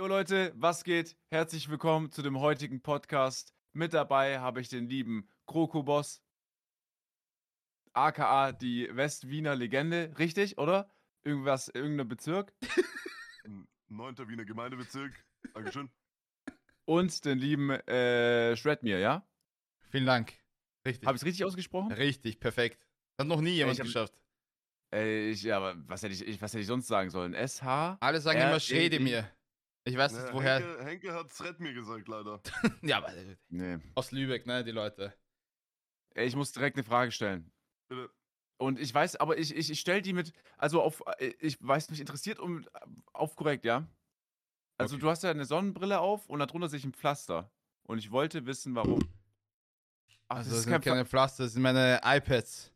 Jo Leute, was geht? Herzlich willkommen zu dem heutigen Podcast. Mit dabei habe ich den lieben Kroko-Boss, aka die West-Wiener Legende, richtig, oder? Irgendwas, irgendein Bezirk. Neunter Wiener Gemeindebezirk. Dankeschön. Und den lieben äh, Shredmir, ja? Vielen Dank. Richtig. Habe ich es richtig ausgesprochen? Richtig, perfekt. Hat noch nie jemand Ich hab- geschafft. Äh, ich, ja, aber was hätte ich, ich, was hätte ich sonst sagen sollen? SH? Alle sagen immer E- Schredemir. Ich weiß nicht Ne, woher. Henke, Henke hat's Red mir gesagt, leider. ja, aber äh, Nee. aus Lübeck, ne, die Leute. Ich muss direkt eine Frage stellen. Bitte. Und ich weiß, aber ich, ich, ich stelle die mit, also auf, äh, ich weiß, mich interessiert um, auf korrekt, ja? Also Okay. du hast ja eine Sonnenbrille auf und darunter sich ein Pflaster. Und ich wollte wissen, warum. Ach, Also das das ist sind kein keine Pflaster, das sind meine iPads.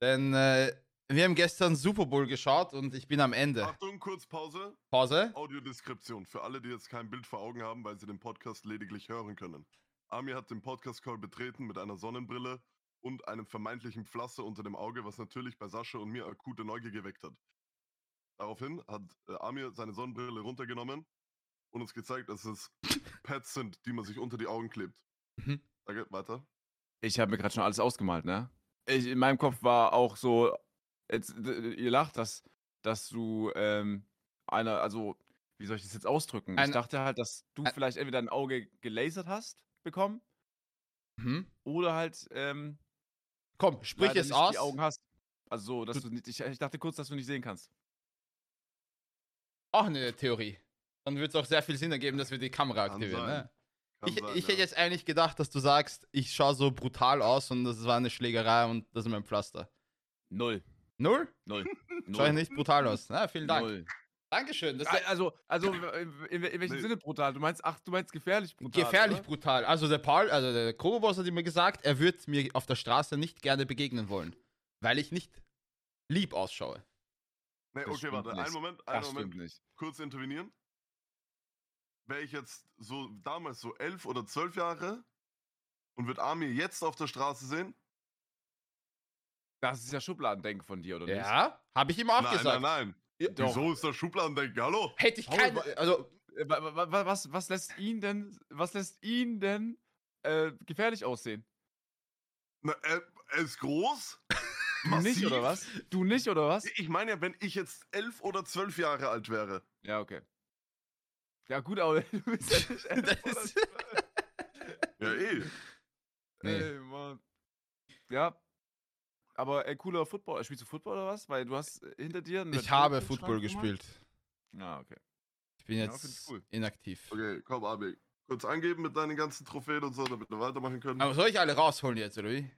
Denn äh, wir haben gestern Super Bowl geschaut und ich bin am Ende. Achtung, kurz Pause. Pause. Audiodeskription. Für alle, die jetzt kein Bild vor Augen haben, weil sie den Podcast lediglich hören können. Amir hat den Podcast-Call betreten mit einer Sonnenbrille und einem vermeintlichen Pflaster unter dem Auge, was natürlich bei Sascha und mir akute Neugier geweckt hat. Daraufhin hat äh, Amir seine Sonnenbrille runtergenommen und uns gezeigt, dass es Pads sind, die man sich unter die Augen klebt. Mhm. Danke, weiter. Ich habe mir gerade schon alles ausgemalt, ne? Ich, in meinem Kopf war auch so, jetzt, d- ihr lacht, dass, dass du ähm, einer, also, wie soll ich das jetzt ausdrücken? Ein- ich dachte halt, dass du ein- vielleicht entweder ein Auge gelasert hast bekommen Mhm. oder halt ähm, Komm, sprich es aus. die Augen hast. Also so, dass Du- du nicht, ich, ich dachte kurz, dass du nicht sehen kannst. Auch eine Theorie. Dann wird es auch sehr viel Sinn ergeben, dass wir die Kamera aktivieren. Ne? Ich, sein, ich ja. hätte jetzt eigentlich gedacht, dass du sagst, ich schaue so brutal aus und das war eine Schlägerei und das ist mein Pflaster. Null. Null? Null. Schau ich nicht brutal aus. Na, vielen Dank. Null. Dankeschön. Also, also in, in, in welchem. Sinne brutal? Du meinst, ach, du meinst gefährlich brutal. gefährlich oder? brutal. Also der Paul, also der Koboboss hat immer gesagt, er wird mir auf der Straße nicht gerne begegnen wollen, weil ich nicht lieb ausschaue. Nee, Das okay, warte. nicht. Einen Moment, einen Das Moment. nicht. kurz intervenieren. Wäre ich jetzt so damals so elf oder zwölf Jahre und würde Amir jetzt auf der Straße sehen? Das ist ja Schubladendenken von dir, oder nicht? Ja, habe ich ihm auch nein, gesagt. nein, nein. Ja, doch. Wieso ist das Schubladendenken? Hallo? Hätte ich keine, also Äh, wa- wa- wa- Was, was lässt ihn denn, was lässt ihn denn äh, gefährlich aussehen? Na, er, er ist groß. Du nicht, oder was? Du nicht, oder was? Ich meine ja, wenn ich jetzt elf oder zwölf Jahre alt wäre. Ja, okay. Ja, gut, aber du bist ja nicht elf oder ist- zwölf. Ja, eh. Nee. Ey, Mann. Ja. Aber ey, cooler Football. Spielst du Football oder was? Weil du hast äh, hinter dir. eine ich habe Football gespielt. Ah, okay. Ich bin Ja, jetzt cool. inaktiv. Okay, komm, Amir. Kurz angeben mit deinen ganzen Trophäen und so, damit wir weitermachen können. Aber soll ich alle rausholen jetzt, oder wie?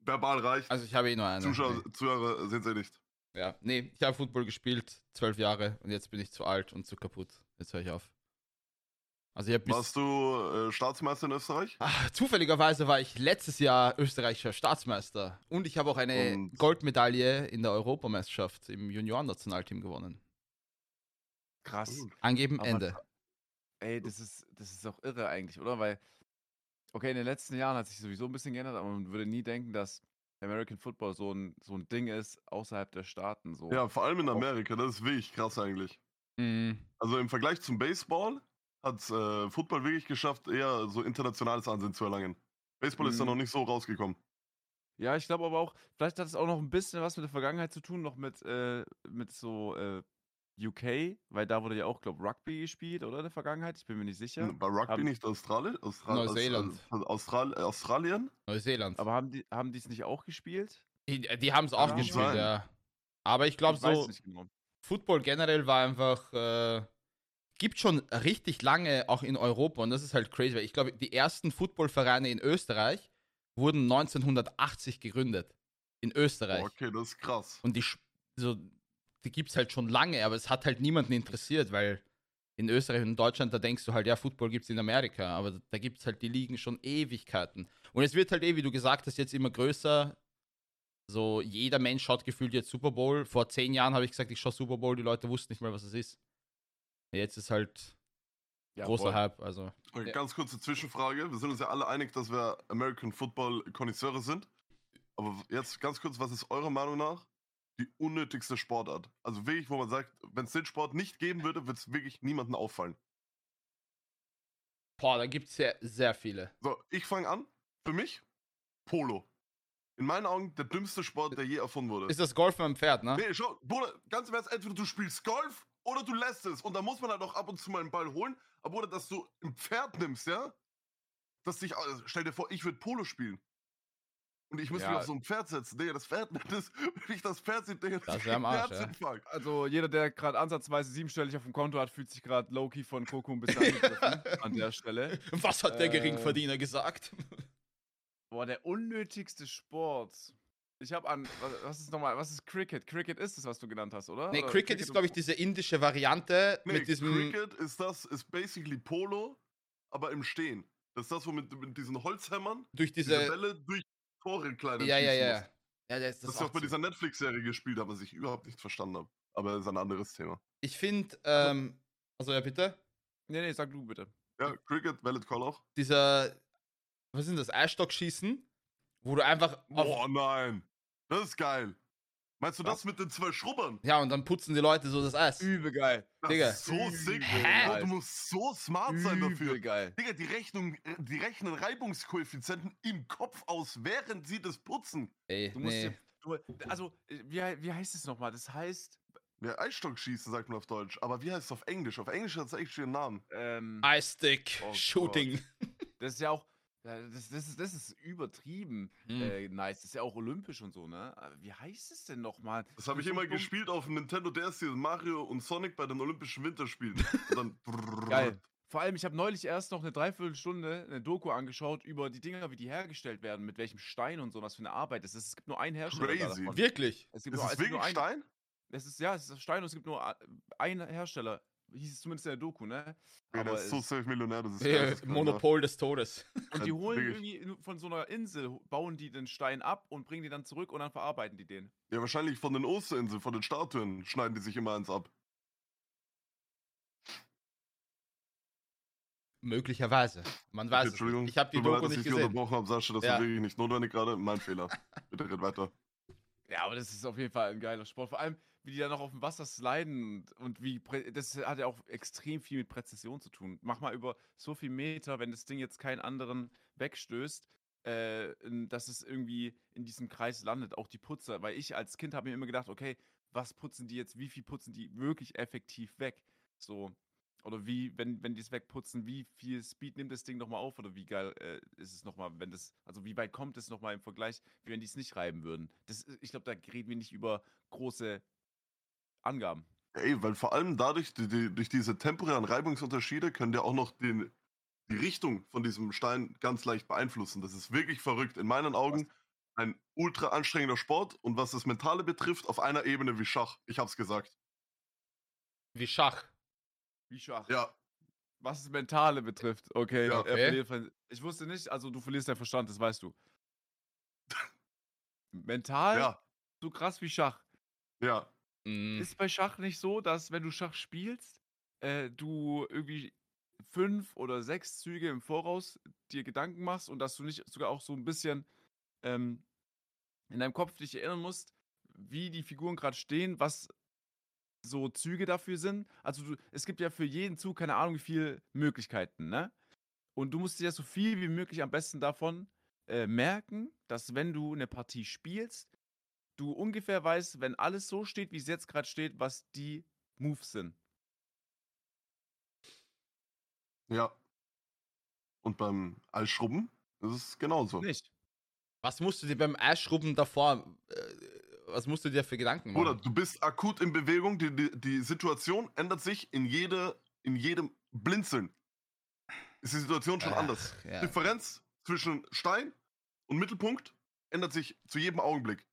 Verbal reicht. Also ich habe eh nur eine. Zuschauer, Zuhörer sehen sie nicht. Ja, nee, ich habe Football gespielt, zwölf Jahre und jetzt bin ich zu alt und zu kaputt. Jetzt höre ich auf. Also ich Warst du äh, Staatsmeister in Österreich? Ah, zufälligerweise war ich letztes Jahr österreichischer Staatsmeister und ich habe auch eine Und- Goldmedaille in der Europameisterschaft im Juniorennationalteam gewonnen. Krass. Angeben Aber- Ende. Ey, das ist, das ist auch irre eigentlich, oder? Weil, okay, in den letzten Jahren hat sich sowieso ein bisschen geändert, aber man würde nie denken, dass American Football so ein, so ein Ding ist außerhalb der Staaten. So. Ja, vor allem in Amerika, das ist wirklich krass eigentlich. Mhm. Also im Vergleich zum Baseball hat äh, Football wirklich geschafft, eher so internationales Ansehen zu erlangen. Baseball ist da Mhm. noch nicht so rausgekommen. Ja, ich glaube aber auch, vielleicht hat es auch noch ein bisschen was mit der Vergangenheit zu tun, noch mit, äh, mit so äh, UK, weil da wurde ja auch, glaube Rugby gespielt, oder in der Vergangenheit? Ich bin mir nicht sicher. Bei Rugby Haben- nicht Australien? Austral Neuseeland. Äh, Austral Australien? Neuseeland. Aber haben die haben die es nicht auch gespielt? die die haben es auch Kann gespielt, sein. ja. Aber ich glaube so, genau. Football generell war einfach, äh, gibt schon richtig lange auch in Europa und das ist halt crazy, weil ich glaube, die ersten Footballvereine in Österreich wurden 1980 gegründet. In Österreich. Okay, das ist krass. Und die, so, die gibt es halt schon lange, aber es hat halt niemanden interessiert, weil in Österreich und in Deutschland, da denkst du halt, ja, Football gibt es in Amerika, aber da, da gibt es halt die Ligen schon Ewigkeiten. Und es wird halt eh, wie du gesagt hast, jetzt immer größer. So, jeder Mensch schaut gefühlt jetzt Super Bowl. Vor zehn Jahren habe ich gesagt, ich schaue Super Bowl, die Leute wussten nicht mal, was es ist. Jetzt ist halt Ja, großer voll. Hype, also. Okay, Ja. Ganz kurze Zwischenfrage. Wir sind uns ja alle einig, dass wir American Football Konnoisseure sind. Aber jetzt ganz kurz, was ist eurer Meinung nach die unnötigste Sportart. Also wirklich, wo man sagt, wenn es den Sport nicht geben würde, würde es wirklich niemandem auffallen. Boah, da gibt es sehr, sehr viele. So, ich fange an. Für mich, Polo. In meinen Augen der dümmste Sport, der je erfunden wurde. Ist das Golf mit dem Pferd, ne? Nee, schau, Bruder, ganz im Ernst, entweder du spielst Golf oder du lässt es. Und da muss man halt auch ab und zu mal einen Ball holen. Aber Bruder, dass du ein Pferd nimmst, ja? Dass dich, also stell dir vor, ich würde Polo spielen. Und ich muss mich Ja. auf so ein Pferd setzen. Digga, das Pferd, das, wenn ich das Pferd sehe, Digga, Das das wär am Arsch, ja. Also jeder, der gerade ansatzweise siebenstellig auf dem Konto hat, fühlt sich gerade low-key von Coco ein bisschen angegriffen an der Stelle. Was hat der Äh, Geringverdiener gesagt? Boah, der unnötigste Sport. Ich habe an, was, ist nochmal, was ist Cricket? Cricket ist es, was du genannt hast, oder? Nee, Oder Cricket ist, glaube ich, diese indische Variante Nee, mit diesem. Cricket ist das, ist basically Polo, aber im Stehen. Das ist das, wo mit, mit diesen Holzhämmern durch diese, diese. Bälle durch Tore kleiner Ja, ja, schießen ja. musst. Ja, das, Das, das ist auch auch bei dieser Netflix-Serie gespielt was ich überhaupt nicht verstanden habe. Aber das ist ein anderes Thema. Ich finde, ähm, also ja, bitte. Nee, nee, sag du bitte. Ja, Cricket, Valid Call auch. Dieser, was ist denn das? Eisstockschießen, wo du einfach. Auf, Boah, nein. Das ist geil. Meinst du das mit den zwei Schrubbern? ja, und dann putzen die Leute so das Eis. Übel geil. Das Digga. ist so sick. Hä? Du musst so smart sein dafür. Übel geil. Digga, die Rechnung, äh, die rechnen Reibungskoeffizienten im Kopf aus, während sie das putzen. Ey, Du musst nee. dir, du, also, äh, wie, wie heißt es nochmal? Das heißt, Ja, Eisstockschießen sagt man auf Deutsch. Aber wie heißt es auf Englisch? Auf Englisch hat es echt schönen Namen. ähm, Ice Stick Oh Shooting. das ist ja auch, das, das, ist, das ist übertrieben Hm. äh, nice. Das ist ja auch olympisch und so, ne? Aber Wie heißt es denn nochmal? Das habe ich So immer dumm. gespielt auf dem Nintendo DS, hier Mario und Sonic bei den Olympischen Winterspielen. Und dann Geil. Vor allem, ich habe neulich erst noch eine Dreiviertelstunde eine Doku angeschaut über die Dinger, wie die hergestellt werden, mit welchem Stein und so, was für eine Arbeit das ist. Es gibt nur einen Hersteller da Crazy. davon. Wirklich? Es gibt Ist nur, es es gibt nur wirklich einen, Stein? Es ist, ja, es ist Stein und es gibt nur a- einen Hersteller. Hieß es zumindest in der Doku, ne? Ja, Aber ist so es- safe Millionär, das ist Äh, geisteskrank, ja. Monopol des Todes. Und die Ja, holen irgendwie von so einer Insel, bauen die den Stein ab und bringen die dann zurück und dann verarbeiten die den. Ja, wahrscheinlich von den Osterinseln, von den Statuen schneiden die sich immer eins ab. Möglicherweise. Man Okay, weiß es Entschuldigung. nicht. Ich habe die leid, Doku dass nicht ich gesehen. unterbrochen habe, Sascha. Das Ja. war wirklich nicht notwendig gerade. Mein Fehler. Bitte red weiter. Ja, aber das ist auf jeden Fall ein geiler Sport. Vor allem, wie die da noch auf dem Wasser sliden und, und wie, das hat ja auch extrem viel mit Präzision zu tun. Mach mal über so viel Meter, wenn das Ding jetzt keinen anderen wegstößt, äh, dass es irgendwie in diesem Kreis landet, auch die Putzer. Weil ich als Kind habe mir immer gedacht, okay, was putzen die jetzt, wie viel putzen die wirklich effektiv weg? So. Oder wie, wenn, wenn die es wegputzen, wie viel Speed nimmt das Ding nochmal auf? Oder wie geil äh, ist es nochmal, wenn das, also wie weit kommt es nochmal im Vergleich, wie wenn die es nicht reiben würden? Das, ich glaube, da reden wir nicht über große Angaben. Ja, Ey, weil vor allem dadurch, die, die, durch diese temporären Reibungsunterschiede, können der auch noch den, die Richtung von diesem Stein ganz leicht beeinflussen. Das ist wirklich verrückt. In meinen Augen ein ultra anstrengender Sport und was das Mentale betrifft, auf einer Ebene wie Schach. Ich hab's gesagt. Wie Schach. Wie Schach. Ja, Was das Mentale betrifft. Okay, Ja, okay. Ich wusste nicht, also du verlierst deinen Verstand, das weißt du. Mental ja, so krass wie Schach. ja. Mm, Ist bei Schach nicht so, dass wenn du Schach spielst, äh, du irgendwie fünf oder sechs Züge im Voraus dir Gedanken machst und dass du nicht sogar auch so ein bisschen ähm, in deinem Kopf dich erinnern musst, wie die Figuren gerade stehen, was so Züge dafür sind. Also du, es gibt ja für jeden Zug keine Ahnung wie viele Möglichkeiten, ne? Und du musst dir so viel wie möglich am besten davon äh, merken, dass wenn du eine Partie spielst, du ungefähr weißt, wenn alles so steht, wie es jetzt gerade steht, was die Moves sind. Ja. Und beim Eisschrubben ist es genauso. Nicht. was musst du dir beim Eisschrubben davor, äh, was musst du dir für Gedanken machen? Bruder, du bist akut in Bewegung, die, die, die Situation ändert sich in, jede, in jedem Blinzeln. Ist die Situation schon Ach, anders. ja. Differenz zwischen Stein und Mittelpunkt ändert sich zu jedem Augenblick.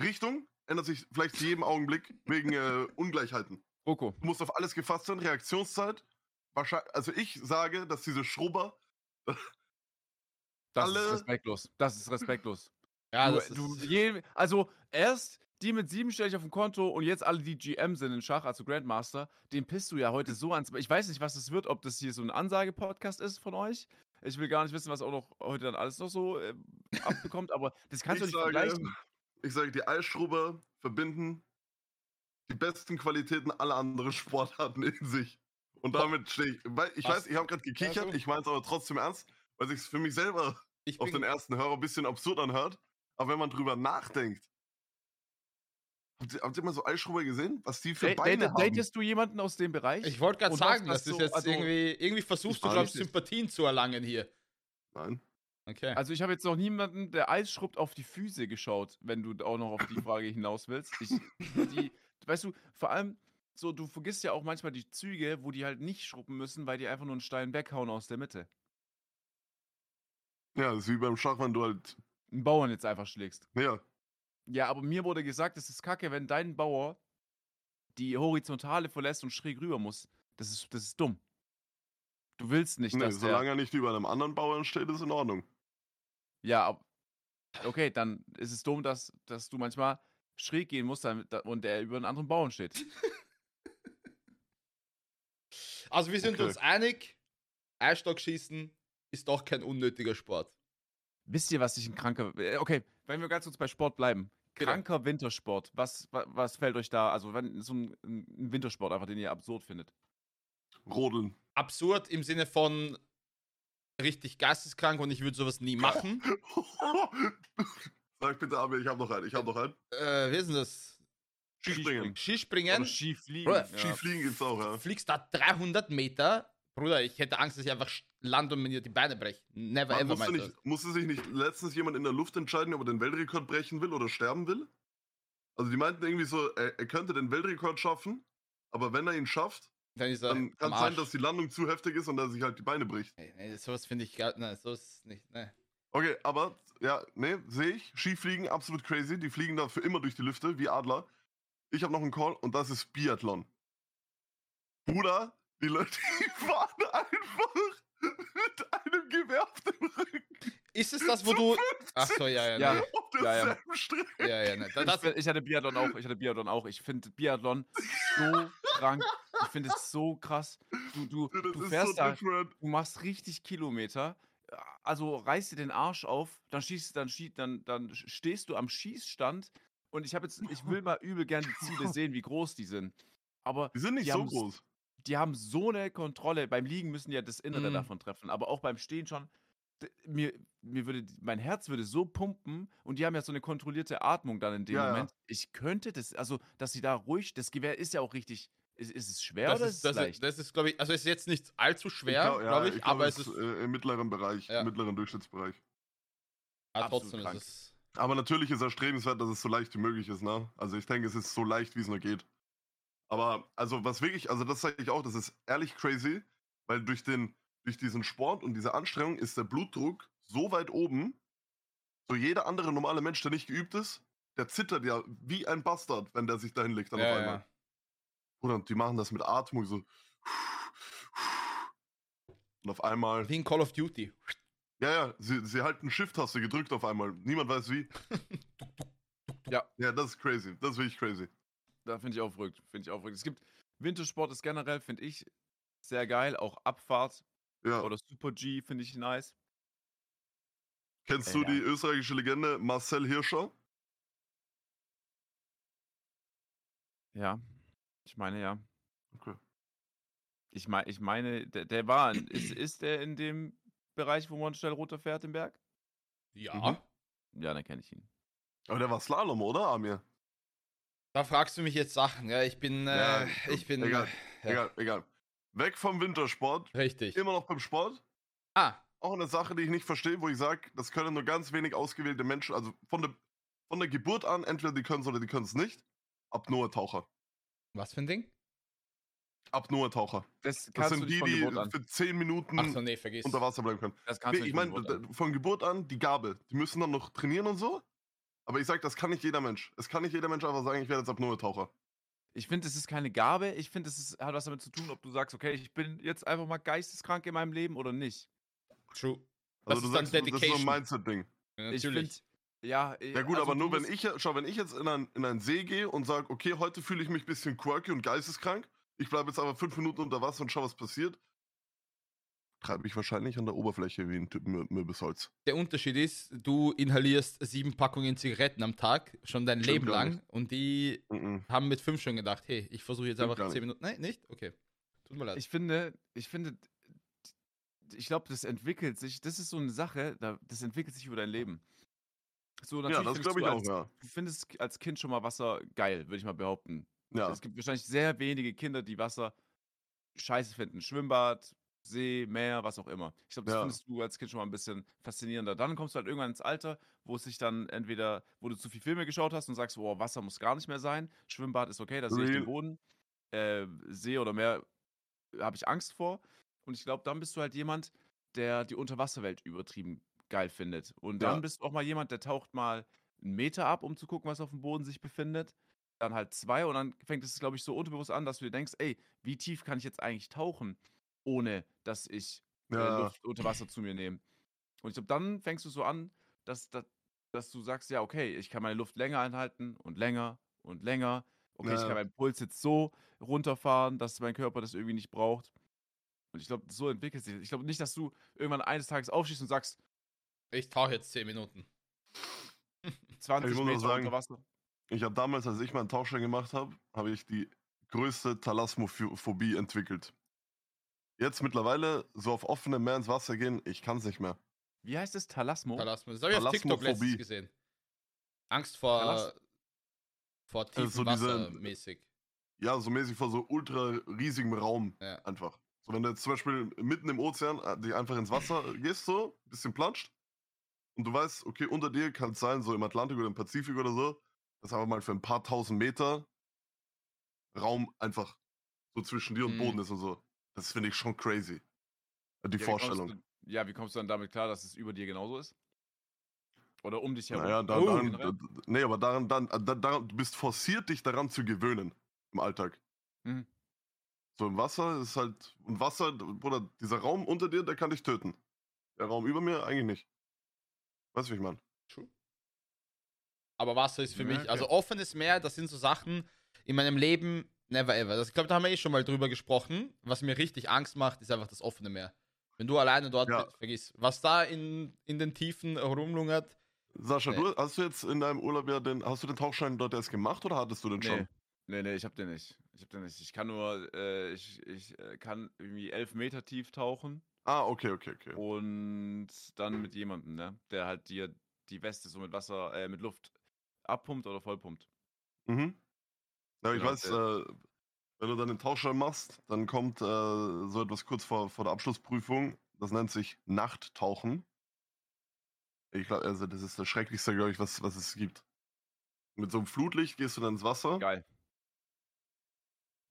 Richtung ändert sich vielleicht zu jedem Augenblick wegen äh, Ungleichheiten. Roko. Du musst auf alles gefasst sein, Reaktionszeit. Wahrscheinlich, also ich sage, dass diese Schrubber, Das Alle- ist respektlos. Das ist respektlos. Ja, du, das du, ist, je, also erst die mit sieben stelle ich auf dem Konto und jetzt alle, die GM sind in Schach, also Grandmaster, den pisst du ja heute so ans. Ich weiß nicht, was das wird, ob das hier so ein Ansage-Podcast ist von euch. Ich will gar nicht wissen, was auch noch heute dann alles noch so äh, abbekommt, aber das kannst du ich nicht sage, vergleichen. Ich sage, die Eisschrubber verbinden die besten Qualitäten aller anderen Sportarten in sich. Und damit stehe ich. Weil ich Was? weiß, ich habe gerade gekichert, Also- ich meine es aber trotzdem ernst, weil sich für mich selber Ich auf den ersten Hörer ein bisschen absurd anhört. Aber wenn man drüber nachdenkt. Habt ihr, habt ihr mal so Eisschrubber gesehen? Was die für Beine date- haben? Datest du jemanden aus dem Bereich? ich wollte gerade sagen, hast das ist du- jetzt also- irgendwie, irgendwie versuchst du, glaube ich, Sympathien zu erlangen hier. Nein. Okay. Also ich habe jetzt noch niemanden, der Eis schrubbt, auf die Füße geschaut, wenn du auch noch auf die Frage hinaus willst. Ich, die, weißt du, vor allem so, du vergisst ja auch manchmal die Züge, wo die halt nicht schrubben müssen, weil die einfach nur einen Stein weghauen aus der Mitte. Ja, das ist wie beim Schach, wenn du halt. Einen Bauern jetzt einfach schlägst. Ja, Ja, aber mir wurde gesagt, es ist kacke, wenn dein Bauer die Horizontale verlässt und schräg rüber muss. Das ist, das ist dumm. Du willst nicht, nee, dass der... solange er nicht über einem anderen Bauern steht, ist in Ordnung. Ja, okay, dann ist es dumm, dass, dass du manchmal schräg gehen musst damit, und der über einen anderen Bauern steht. Also wir sind Okay. uns einig, Eisstockschießen ist doch kein unnötiger Sport. Wisst ihr, was ich ein kranker. äh, Okay, wenn wir ganz kurz bei Sport bleiben. Bitte. Kranker Wintersport. Was, wa- was fällt euch da? Also, wenn so ein, ein Wintersport einfach, den ihr absurd findet. Rodeln. Absurd im Sinne von richtig geisteskrank und ich würde sowas nie machen. Sag bitte, aber ich habe noch einen. Ich habe noch einen. äh, wie ist denn das? Skispringen. Skispringen. Oder Skifliegen. Bruder, ja. Skifliegen gibt's auch, ja. Du fliegst da 300 Meter. Bruder, ich hätte Angst, dass ich einfach lande und mir die Beine breche. Never Man ever, musste, nicht, musste sich nicht letztens jemand in der Luft entscheiden, ob er den Weltrekord brechen will oder sterben will? Also die meinten irgendwie so, er, er könnte den Weltrekord schaffen, aber wenn er ihn schafft, Dann ist er dann kann sein, dass die Landung zu heftig ist und er sich halt die Beine bricht. Nee, nee, sowas finde ich gar Nein, sowas nicht. Nee. Okay, aber, ja, ne, sehe ich. Skifliegen, absolut crazy. Die fliegen da für immer durch die Lüfte, wie Adler. Ich habe noch einen Call und das ist Biathlon. Bruder, die Leute, die fahren einfach mit einem Gewehr auf dem Rücken. Ist es das, wo du. Achso, ja, ja, Ja. nee. Ja, ja. Ja, ja, nee. Das, ich hatte Biathlon auch. Ich hatte Biathlon auch. Ich finde Biathlon so krank. Ich finde es so krass. Du, du, du fährst so da, different. du machst richtig Kilometer. Also reißt dir den Arsch auf, dann schießt, dann schießt, dann, dann stehst du am Schießstand und ich habe jetzt, ich will mal übel gern die Ziele sehen, wie groß die sind. Aber Die sind nicht Die so groß. die haben so eine Kontrolle. Beim Liegen müssen die ja das Innere Mhm. davon treffen, aber auch beim Stehen schon. Mir, mir würde, mein Herz würde so pumpen und die haben ja so eine kontrollierte Atmung dann in dem Ja, ja. Moment. Ich könnte das, also, dass sie da ruhig, das Gewehr ist ja auch richtig, ist, ist es schwer das oder ist, das, ist, leicht? das ist glaube ich, also ist jetzt nicht allzu schwer, glaub- ja, glaube ich, glaub, aber es ist. äh, im mittleren Bereich, Ja. im mittleren Durchschnittsbereich. absolut trotzdem krank. ist es. Aber natürlich ist erstrebenswert, dass es so leicht wie möglich ist, ne? Also ich denke, es ist so leicht, wie es nur geht. Aber, also was wirklich, also das sage ich auch, das ist ehrlich crazy, weil durch den, durch diesen Sport und diese Anstrengung ist der Blutdruck so weit oben, so jeder andere normale Mensch, der nicht geübt ist, der zittert ja wie ein Bastard, wenn der sich dahin legt dann Ja, auf einmal. ja. Bruder, und die machen das mit Atmung so. Und auf einmal. Wie in Call of Duty. Ja, ja, sie, sie halten Shift-Taste gedrückt auf einmal. Niemand weiß wie. Ja. Ja, das ist crazy. Das ist wirklich crazy. Da finde ich auch verrückt. Finde ich auch verrückt. Es gibt Wintersport ist generell, finde ich, sehr geil. Auch Abfahrt Ja. oder Super G finde ich nice. Kennst Äh, du ja. die österreichische Legende Marcel Hirscher? Ja. Ich meine, ja. Okay. Ich, mein, ich meine, der, der war, ist, ist der in dem Bereich, wo man schnell runterfährt im Berg? Ja. Mhm. Ja, dann kenne ich ihn. Aber der war Slalom, oder, Amir? Da fragst du mich jetzt Sachen. Ja, ich bin. Äh, Ja, ich bin. egal, äh, ja, Egal, egal. Weg vom Wintersport, Richtig. immer noch beim Sport. Ah, Auch eine Sache, die ich nicht verstehe, wo ich sage, das können nur ganz wenig ausgewählte Menschen, also von der, von der Geburt an, entweder die können es oder die können es nicht. Apnoe-Taucher. was für ein Ding? Apnoe-Taucher. Das Das sind die, von die für 10 Minuten so, nee, unter Wasser bleiben können. Das kannst du ich nicht von meine, Geburt an. von Geburt an die Gabe. Die müssen dann noch trainieren und so. Aber ich sag, das kann nicht jeder Mensch. Es kann nicht jeder Mensch einfach sagen, ich werde jetzt Apnoe-Taucher. Ich finde, es ist keine Gabe. Ich finde, es hat was damit zu tun, ob du sagst, okay, ich bin jetzt einfach mal geisteskrank in meinem Leben oder nicht. True. Also Das du sagst, das ist so ein. Mindset-Ding. Ja, Ich Natürlich. finde, ja. Ja gut, also aber nur wenn ich, schau, wenn ich jetzt in, ein, in einen See gehe und sage, okay, heute fühle ich mich ein bisschen quirky und geisteskrank, ich bleibe jetzt aber fünf Minuten unter Wasser und schau, was passiert. Treibe ich wahrscheinlich an der Oberfläche wie ein Mürbisholz. Der Unterschied ist, du inhalierst sieben Packungen Zigaretten am Tag, schon dein Stimmt Leben lang. nicht. Und die Mhm. haben mit fünf schon gedacht, hey, ich versuche jetzt Stimmt einfach zehn nicht. Minuten. Nein, nicht? Okay. Tut mir leid. Ich finde, ich finde, ich glaube, das entwickelt sich, das ist so eine Sache, da, das entwickelt sich über dein Leben. So, Ja, natürlich das findest glaube ich du auch, als, ja. Du findest als Kind schon mal Wasser geil, würde ich mal behaupten. Ja, Es gibt wahrscheinlich sehr wenige Kinder, die Wasser scheiße finden. Schwimmbad, See, Meer, was auch immer. Ich glaube, das Ja. findest du als Kind schon mal ein bisschen faszinierender. Dann kommst du halt irgendwann ins Alter, wo es sich dann entweder, wo du zu viel Filme geschaut hast und sagst, oh, Wasser muss gar nicht mehr sein. Schwimmbad ist okay, da sehe ich den. Boden. Äh, See oder Meer habe ich Angst vor. Und ich glaube, dann bist du halt jemand, der die Unterwasserwelt übertrieben geil findet. Und dann Ja. bist du auch mal jemand, der taucht mal einen Meter ab, um zu gucken, was auf dem Boden sich befindet. Dann halt zwei und dann fängt es, glaube ich, so unterbewusst an, dass du dir denkst, ey, wie tief kann ich jetzt eigentlich tauchen, ohne dass ich äh, Ja. Luft unter Wasser zu mir nehme. Und ich glaube, dann fängst du so an, dass, dass, dass du sagst, ja, okay, ich kann meine Luft länger einhalten und länger und länger. Okay, ich Ja. kann meinen Puls jetzt so runterfahren, dass mein Körper das irgendwie nicht braucht. Und ich glaube, so entwickelt sich. das. Ich glaube nicht, dass du irgendwann eines Tages aufstehst und sagst, Ich tauche jetzt zehn Minuten. 20 muss auch Meter sagen, unter Wasser. ich habe damals, als ich meinen Tauchschein gemacht habe, habe ich die größte Thalassophobie entwickelt. Jetzt mittlerweile so auf offenem Meer ins Wasser gehen, ich kann es nicht mehr. Wie heißt es? Thalasmo? Thalasmus. Das habe ich auf TikTok letztens gesehen. Angst vor, Thalas- vor tiefem so diese- Wasser mäßig. Ja, so mäßig vor so ultra riesigem Raum Ja. einfach. So, wenn du jetzt zum Beispiel mitten im Ozean äh, dich einfach ins Wasser gehst, so, ein bisschen planscht, und du weißt, okay, unter dir kann es sein, so im Atlantik oder im Pazifik oder so, dass aber mal für ein paar tausend Meter Raum einfach so zwischen dir und Mhm. Boden ist und so. Das finde ich schon crazy. Äh, Die Ja, Vorstellung. Du, ja, wie kommst du dann damit klar, dass es über dir genauso ist? Oder um dich herum? Naja, da, Oh. daran, da, nee, aber daran, dann, da, daran, du bist forciert, dich daran zu gewöhnen im Alltag. Mhm. So im Wasser ist halt, und Wasser, Bruder, dieser Raum unter dir, der kann dich töten. Der Raum über mir eigentlich nicht. Weißt du, wie ich meine? True. Aber Wasser ist für Ja, mich, okay. also offenes Meer, das sind so Sachen in meinem Leben, never ever. Das, ich glaube, da haben wir eh schon mal drüber gesprochen. Was mir richtig Angst macht, ist einfach das offene Meer. Wenn du alleine dort Ja. bist, vergiss. Was da in, in den Tiefen rumlungert, Sascha, Nee. du, hast du jetzt in deinem Urlaub ja den, hast du den Tauchschein dort erst gemacht oder hattest du den Nee. schon? Nee, nee, ich hab den nicht. Ich hab den nicht. Ich kann nur, äh, ich, ich äh, kann irgendwie elf Meter tief tauchen Ah, okay, okay, okay. und dann mit jemandem, ne? Der halt dir die Weste so mit Wasser, äh, mit Luft abpumpt oder vollpumpt. Mhm. Ja, ich Genau, weiß, äh, wenn du dann den Tauchschein machst, dann kommt äh, so etwas kurz vor, vor der Abschlussprüfung. Das nennt sich Nachttauchen. Ich glaube, also das ist das Schrecklichste, glaube ich, was, was es gibt. Mit so einem Flutlicht gehst du dann ins Wasser. Geil.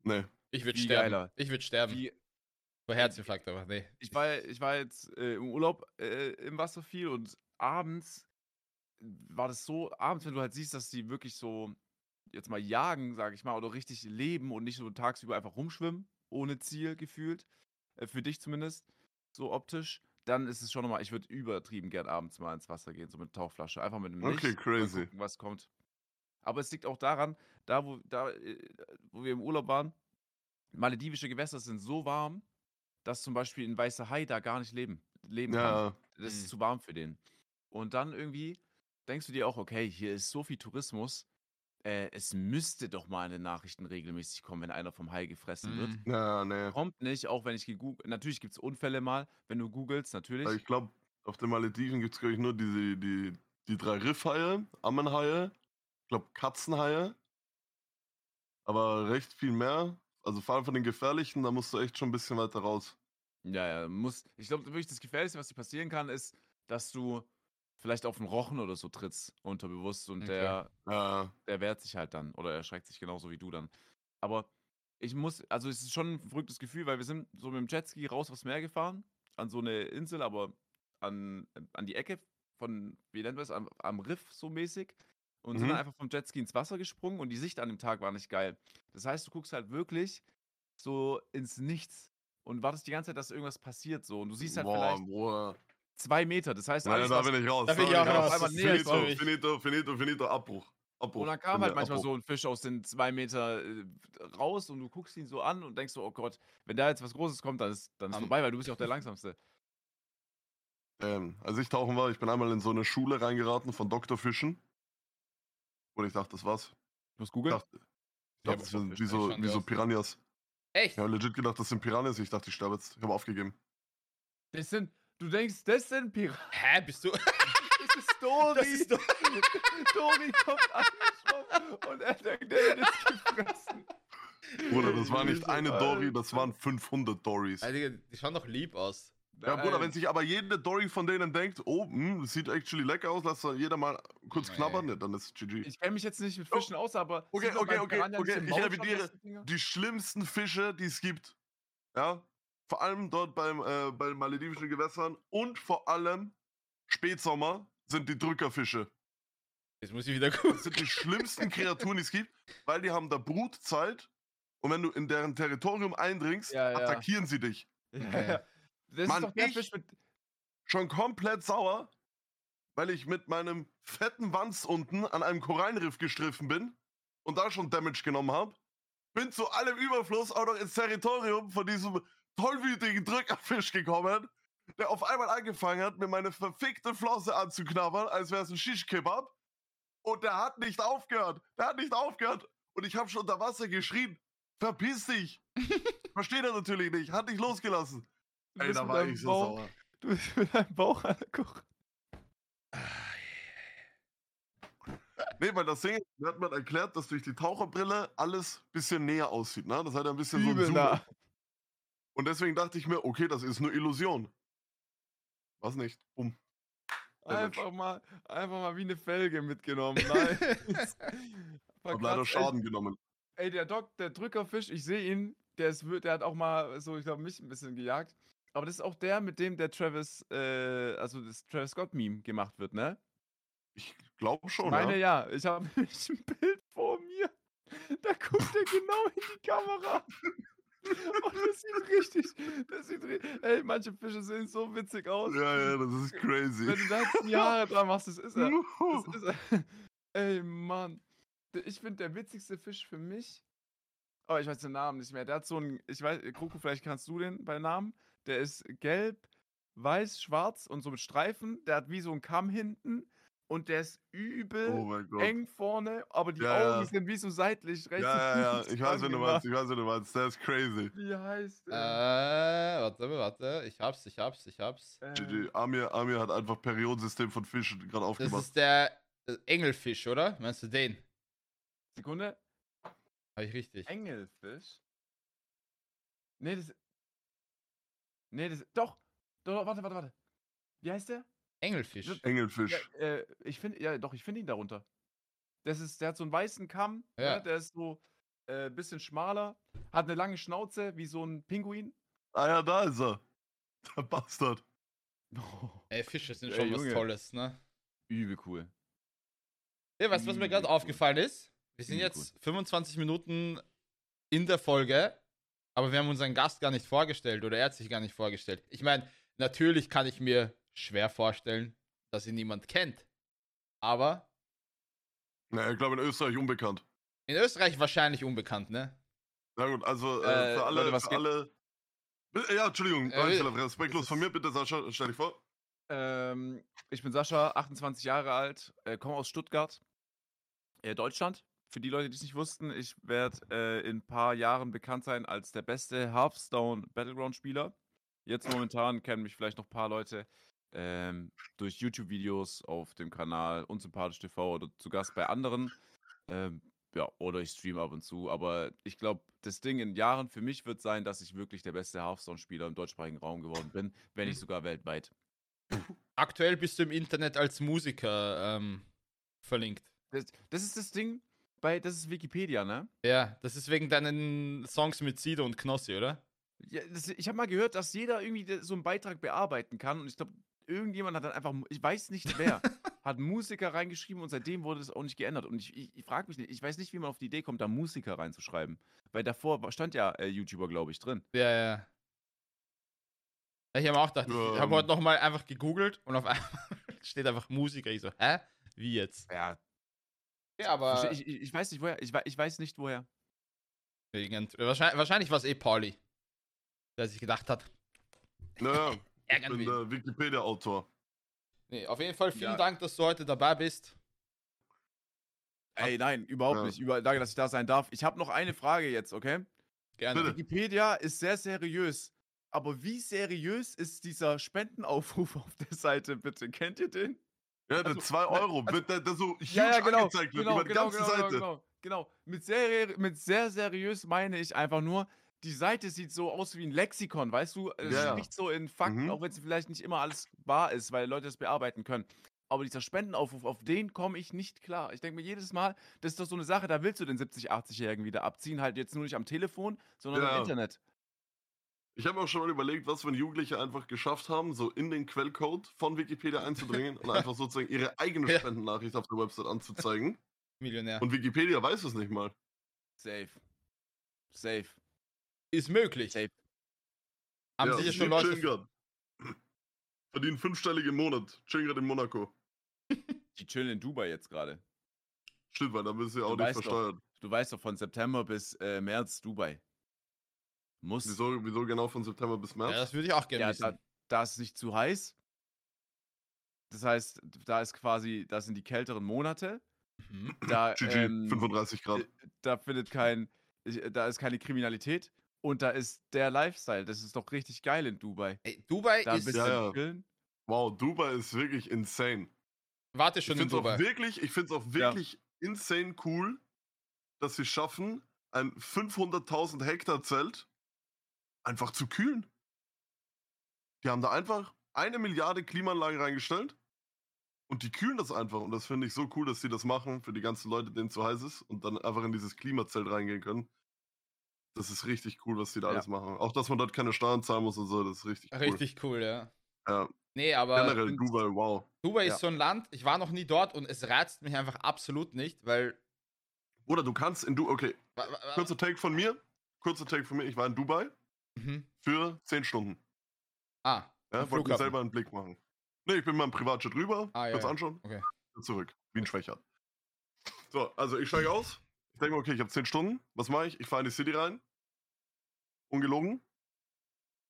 Nee. ich würde sterben. geiler. Ich würde sterben. Wie, Vor Herzinfarkt, aber nee. ich war, ich war jetzt äh, im Urlaub äh, im Wasser viel und abends war das so, abends, wenn du halt siehst, dass die wirklich so jetzt mal jagen, sag ich mal, oder richtig leben und nicht so tagsüber einfach rumschwimmen, ohne Ziel gefühlt, äh, für dich zumindest, so optisch, dann ist es schon nochmal, ich würde übertrieben gern abends mal ins Wasser gehen, so mit Tauchflasche, einfach mit dem Licht. Okay, crazy. Gucken, was kommt. Aber es liegt auch daran, da wo, da, äh, wo wir im Urlaub waren, maledivische Gewässer sind so warm, dass zum Beispiel ein weißer Hai da gar nicht leben, leben kann. Ja, Das ist Mhm. zu warm für den. Und dann irgendwie denkst du dir auch, okay, hier ist so viel Tourismus. Äh, es müsste doch mal in den Nachrichten regelmäßig kommen, wenn einer vom Hai gefressen wird. Mhm. ja, nee. Kommt nicht, auch wenn ich gegoogelt. Natürlich gibt es Unfälle mal, wenn du googelst, natürlich. Ich glaube, auf den Malediven gibt es, glaube ich, nur diese, die, die drei Riffhaie, Ammenhaie, ich glaube Katzenhaie. Aber recht viel mehr. Also vor allem von den gefährlichen, da musst du echt schon ein bisschen weiter raus. Ja, ja, muss. Ich glaube, wirklich das Gefährlichste, was dir passieren kann, ist, dass du vielleicht auf einen Rochen oder so trittst, unterbewusst, und Okay. der, Ja, der wehrt sich halt dann oder erschreckt sich genauso wie du dann. Aber ich muss, also es ist schon ein verrücktes Gefühl, weil wir sind so mit dem Jetski raus aufs Meer gefahren, an so eine Insel, aber an, an die Ecke von, wie nennt man es, am, am Riff so mäßig. Und sind Mhm. dann einfach vom Jetski ins Wasser gesprungen und die Sicht an dem Tag war nicht geil. Das heißt, du guckst halt wirklich so ins Nichts und wartest die ganze Zeit, dass irgendwas passiert so. Und du siehst halt boah, vielleicht Bruder. Zwei Meter. Das heißt, Nein, alles, da bin ich raus. Da bin ich auch raus. Einmal näher Finito, finito, finito, finito, Abbruch. Abbruch. Und dann kam halt manchmal Abbruch. so ein Fisch aus den zwei Meter äh, raus und du guckst ihn so an und denkst so, oh Gott, wenn da jetzt was Großes kommt, dann ist, dann ist Am- vorbei, weil du bist ja auch der Langsamste. Ähm, als ich tauchen war, ich bin einmal in so eine Schule reingeraten von Doktorfischen. Und ich dachte, das war's. Du Ich googeln. dachte, ich dachte das sind wie so, wie so Piranhas. Echt? Ich habe legit gedacht, das sind Piranhas. Ich dachte, ich sterbe jetzt. Ich habe aufgegeben. Das sind, du denkst, das sind Piraten. Hä, bist du. Das ist Story. Das ist doch. Tori kommt angeschoben und er denkt, der jetzt gefressen. Bruder, das war nicht eine Dory, das waren 500 Dories. Alter, die schauen doch lieb aus. Ja, Bruder, wenn sich aber jede Dory von denen denkt, oh, hm, das sieht actually lecker aus, lass doch jeder mal kurz Nee. knabbern, ne, dann ist GG. Ich kenne mich jetzt nicht mit Oh. Fischen aus, aber. Okay, okay, okay, okay, im ich revidiere. Die schlimmsten Fische, die es gibt. Ja, vor allem dort beim, äh, bei den maledivischen Gewässern und vor allem Spätsommer sind die Drückerfische. Jetzt muss ich wieder Das gucken. sind die schlimmsten Kreaturen, die es gibt, weil die haben da Brutzeit und wenn du in deren Territorium eindringst, Ja, ja. attackieren sie dich. Ja. Das Mann, ist doch der ich- Fisch mit. Schon komplett sauer, weil ich mit meinem fetten Wanz unten an einem Korallenriff gestriffen bin und da schon Damage genommen habe. Bin zu allem Überfluss auch noch ins Territorium von diesem tollwütigen Drückerfisch gekommen, der auf einmal angefangen hat, mir meine verfickte Flosse anzuknabbern, als wäre es ein Shish-Kebab. Und der hat nicht aufgehört. Der hat nicht aufgehört. Und ich habe schon unter Wasser geschrien. Verpiss dich! Versteht er natürlich nicht. Hat nicht losgelassen. Ey, da war ich so Bauch- sauer. Du bist mit deinem Bauch angeguckt. Nee, weil das Ding, hat man erklärt, dass durch die Taucherbrille alles ein bisschen näher aussieht, ne? Das hat ein bisschen so Übel ein Zoom. Und deswegen dachte ich mir, okay, das ist nur Illusion. Was nicht? Um. Einfach mal, einfach mal wie eine Felge mitgenommen. Nein. Hab leider Schaden genommen. Ey, der Doc, der Drückerfisch, ich sehe ihn, der, ist, der hat auch mal so, ich glaube, mich ein bisschen gejagt. Aber das ist auch der, mit dem der Travis, äh, also das Travis Scott-Meme gemacht wird, ne? Ich glaube schon, ich meine ja. ja, ich habe nämlich ein Bild vor mir. Da guckt er genau in die Kamera. Und das sieht richtig, das sieht richtig, ey, manche Fische sehen so witzig aus. Ja, ja, das ist crazy. Wenn du da jetzt Haare dran machst, das ist er. Das ist er. Ey, Mann. Ich finde, der witzigste Fisch für mich. Oh, ich weiß den Namen nicht mehr. Der hat so einen. Ich weiß, Kroko, vielleicht kannst du den bei Namen. Der ist gelb, weiß, schwarz und so mit Streifen. Der hat wie so einen Kamm hinten. Und der ist übel oh mein Gott. eng vorne, aber die Ja, Augen ja. sind wie so seitlich Ja, rechts. ja, ja. und Ich weiß, wenn du meinst, ich weiß, wenn du meinst. Der ist crazy. Wie heißt Äh, der? warte, warte. Ich hab's, ich hab's, ich hab's. GG. Amir, Amir hat einfach Periodensystem von Fischen gerade Das aufgemacht. ist der äh, Engelfisch, oder? Meinst du den? Sekunde. Hab ich richtig. Engelfisch? Nee, das. Nee, das. Doch! Doch, warte, warte, warte. Wie heißt der? Engelfisch. Engelfisch. Ja, äh, ich finde, ja, doch, ich finde ihn darunter. Das ist, der hat so einen weißen Kamm, Ja. ne? der ist so äh, bisschen schmaler, hat eine lange Schnauze, wie so ein Pinguin. Ah ja, da ist er. Der Bastard. Ey, Fische sind Ey, schon was Junge. Tolles, ne? Übel cool. Ja, weißt du, was mir gerade cool. aufgefallen ist? Wir sind Übel jetzt 25 Minuten in der Folge, aber wir haben unseren Gast gar nicht vorgestellt oder er hat sich gar nicht vorgestellt. Ich meine, natürlich kann ich mir schwer vorstellen, dass ihn niemand kennt. Aber Naja, ich glaube in Österreich unbekannt. in Österreich wahrscheinlich unbekannt, ne? Na gut, also äh, Äh, für alle, Leute, was für alle. Ja, Entschuldigung, Äh, respektlos von mir, bitte Sascha, stell dich vor. Ähm, ich bin Sascha, 28 Jahre alt, äh, komme aus Stuttgart, äh, Deutschland. Für die Leute, die es nicht wussten, ich werde äh, in ein paar Jahren bekannt sein als der beste Hearthstone Battleground-Spieler. Jetzt momentan kennen mich vielleicht noch ein paar Leute ähm, durch YouTube-Videos auf dem Kanal Unsympathisch TV oder zu Gast bei anderen. Ähm, ja, oder ich stream ab und zu. Aber ich glaube, das Ding in Jahren für mich wird sein, dass ich wirklich der beste Hearthstone-Spieler im deutschsprachigen Raum geworden bin, wenn nicht sogar weltweit. Aktuell bist du im Internet als Musiker ähm, verlinkt. Das, das ist das Ding bei, das ist Wikipedia, ne? Ja, das ist wegen deinen Songs mit Sido und Knossi, oder? Ja, das, ich habe mal gehört, dass jeder irgendwie so einen Beitrag bearbeiten kann und ich glaube, irgendjemand hat dann einfach, ich weiß nicht wer, hat Musiker reingeschrieben und seitdem wurde das auch nicht geändert. Und ich, ich, ich frage mich nicht, ich weiß nicht, wie man auf die Idee kommt, da Musiker reinzuschreiben. Weil davor stand ja äh, YouTuber, glaube ich, drin. Ja, ja. Ich habe auch gedacht, ich habe Ähm. heute nochmal einfach gegoogelt und auf einmal steht einfach Musiker. Ich so, hä? Wie jetzt? Ja. Ja, aber Ich, ich, ich weiß nicht woher. Ich, ich weiß nicht woher. irgend, wahrscheinlich, wahrscheinlich war es eh Pauli, der sich gedacht hat, Naja, ich ärgern bin wir. ihn. der Wikipedia-Autor. Nee, auf jeden Fall vielen Ja. Dank, dass du heute dabei bist. Ey, nein, überhaupt Ja. nicht. Über, danke, dass ich da sein darf. Ich habe noch eine Frage jetzt, okay? Gerne. Bitte. Wikipedia ist sehr seriös. Aber wie seriös ist dieser Spendenaufruf auf der Seite, bitte? Kennt ihr den? Ja, der Also, 2 ne, Euro, also- wird der, der so huge Ja, ja, genau. angezeigt wird Genau, über die genau, ganze genau, Seite. genau, genau, genau. Mit sehr, mit sehr seriös meine ich einfach nur, die Seite sieht so aus wie ein Lexikon, weißt du? Es Ja, spricht so in Fakten, Mhm. auch wenn es vielleicht nicht immer alles wahr ist, weil Leute das bearbeiten können. Aber dieser Spendenaufruf, auf den komme ich nicht klar. Ich denke mir jedes Mal, das ist doch so eine Sache, da willst du den 70-, 80-Jährigen wieder abziehen. Halt jetzt nur nicht am Telefon, sondern Ja. im Internet. Ich habe auch schon mal überlegt, was wenn Jugendliche einfach geschafft haben, so in den Quellcode von Wikipedia einzudringen und einfach sozusagen ihre eigene. Spendennachricht auf der Website anzuzeigen. Millionär. Und Wikipedia weiß es nicht mal. Safe. Safe. Ist möglich. Safe. Haben ja, sicher schon Leute. chillen grad. Verdienen fünfstellig im Monat. Chillen gerade in Monaco. Die chillen in Dubai jetzt gerade. Stimmt, weil da bist du ja Du auch nicht weißt doch. Du weißt doch, von September bis äh, März Dubai. Muss. Wieso, wieso genau von September bis Ja, März? das würde ich auch gerne Ja, wissen. da, da ist es nicht zu heiß. Das heißt, da ist quasi, das sind die kälteren Monate. Mhm. Da, GG, ähm, 35 Grad. äh, da findet kein, äh, da ist keine Kriminalität und da ist der Lifestyle. Das ist doch richtig geil in Dubai. Ey, Dubai Da ist. Ja, ja. Wow, Dubai ist wirklich insane. Warte Ich schon in finde es auch Dubai. wirklich, ich find's auch wirklich insane cool, dass sie schaffen, ein 500.000 Hektar Zelt einfach zu kühlen. Die haben da einfach eine Milliarde Klimaanlagen reingestellt und die kühlen das einfach. Und das finde ich so cool, dass sie das machen für die ganzen Leute, denen es zu heiß ist und dann einfach in dieses Klimazelt reingehen können. Das ist richtig cool, was die da Ja. alles machen. Auch, dass man dort keine Steuern zahlen muss und so, das ist richtig cool. Richtig cool, ja. Ja, Nee, aber generell Dubai, wow. Dubai Ja. ist so ein Land, ich war noch nie dort und es reizt mich einfach absolut nicht, weil. Oder du kannst in Du, okay, kurzer Take von mir. Kurzer Take von mir. Ich war in Dubai Mhm. für 10 Stunden. Ah, Ja, wollte mir selber einen Blick machen. Nee, ich bin mal im Privatjet rüber, Ah, ja, kurz ja. anschauen, Okay. zurück, wie ein Schwächer. So, also ich steige aus. Ich denke mir, okay, ich habe 10 Stunden. Was mache ich? Ich fahre in die City rein. Ungelogen.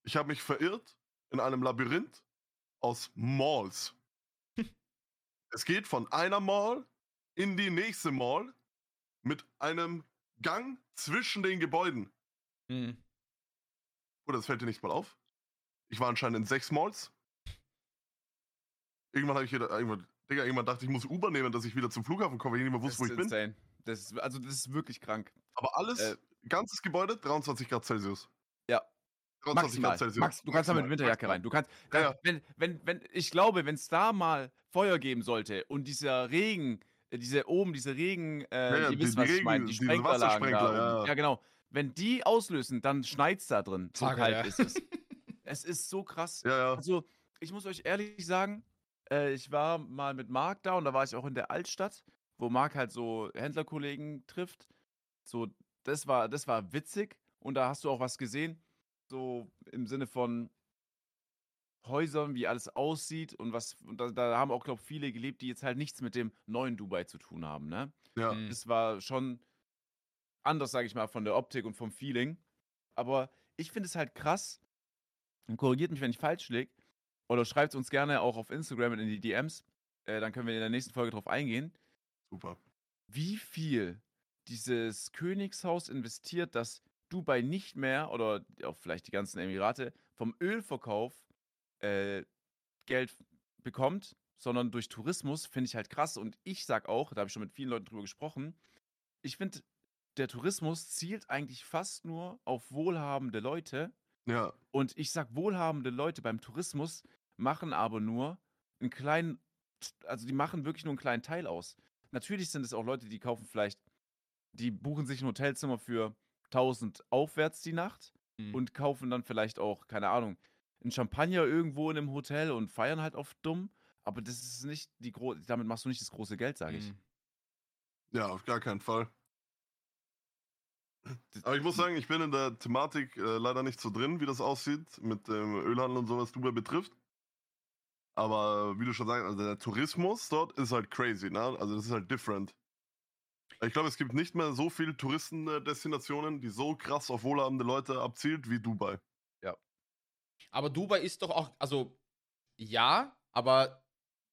Ich habe mich verirrt in einem Labyrinth aus Malls. es geht von einer Mall in die nächste Mall mit einem Gang zwischen den Gebäuden. Mhm. Oder das fällt dir nicht mal auf. Ich war anscheinend in sechs Malls. Irgendwann habe ich wieder, irgendwann, Digga, irgendwann dachte ich, ich muss Uber nehmen, dass ich wieder zum Flughafen komme, weil ich nicht mehr wusste, wo ich bin. Das ist, also, das ist wirklich krank. Aber alles, Äh, ganzes Gebäude, 23 Grad Celsius. Ja. 23 Maximal. Grad Celsius. Max, du kannst da mit Winterjacke maximal. rein. Du kannst, Ja, da, ja. Wenn, wenn, wenn, ich glaube, wenn es da mal Feuer geben sollte und dieser Regen, äh, diese oben, diese Regen, äh, ja, ihr die- wisst, die was ich Regen- meine, die diese Sprenkleranlagen da oben. ja. ja, genau. Wenn die auslösen, dann schneit's da drin. So Sage, kalt ja. ist es. Es ist so krass. Ja, ja. Also, ich muss euch ehrlich sagen, äh, ich war mal mit Marc da und da war ich auch in der Altstadt, wo Marc halt so Händlerkollegen trifft. So, das war, das war witzig und da hast du auch was gesehen. So im Sinne von Häusern, wie alles aussieht und was, und da, da haben auch, glaube ich, viele gelebt, die jetzt halt nichts mit dem neuen Dubai zu tun haben, ne? ja. Das war schon anders, sage ich mal, von der Optik und vom Feeling. Aber ich finde es halt krass. Und korrigiert mich, wenn ich falsch liege. Oder schreibt es uns gerne auch auf Instagram in die DMs. Äh, dann können wir in der nächsten Folge drauf eingehen. Super. Wie viel dieses Königshaus investiert, dass Dubai nicht mehr oder auch vielleicht die ganzen Emirate vom Ölverkauf äh, Geld bekommt, sondern durch Tourismus, finde ich halt krass. Und ich sag auch, da habe ich schon mit vielen Leuten drüber gesprochen, ich finde, der Tourismus zielt eigentlich fast nur auf wohlhabende Leute. Ja. Und ich sag, wohlhabende Leute beim Tourismus machen aber nur einen kleinen, also die machen wirklich nur einen kleinen Teil aus. Natürlich sind es auch Leute, die kaufen vielleicht, die buchen sich ein Hotelzimmer für 1000 aufwärts die Nacht Mhm. und kaufen dann vielleicht auch, keine Ahnung, ein Champagner irgendwo in einem Hotel und feiern halt auf dumm. Aber das ist nicht die große, damit machst du nicht das große Geld, sage ich. Mhm. Ja, auf gar keinen Fall. Aber ich muss sagen, ich bin in der Thematik äh, leider nicht so drin, wie das aussieht mit dem Ölhandel und so, was Dubai betrifft. Aber wie du schon sagst, also der Tourismus dort ist halt crazy, ne? Also das ist halt different. Ich glaube, es gibt nicht mehr so viele Touristendestinationen, die so krass auf wohlhabende Leute abzielt wie Dubai. Aber Dubai ist doch auch, also ja, aber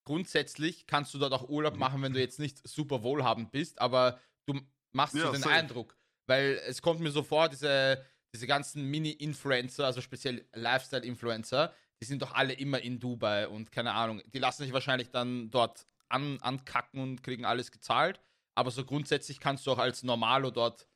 grundsätzlich kannst du dort auch Urlaub Mhm. machen, wenn du jetzt nicht super wohlhabend bist, aber du machst Ja, so den safe. Eindruck. Weil es kommt mir so vor, diese, diese ganzen Mini-Influencer, also speziell Lifestyle-Influencer, die sind doch alle immer in Dubai und keine Ahnung, die lassen sich wahrscheinlich dann dort an, ankacken und kriegen alles gezahlt. Aber so grundsätzlich kannst du auch als Normalo dort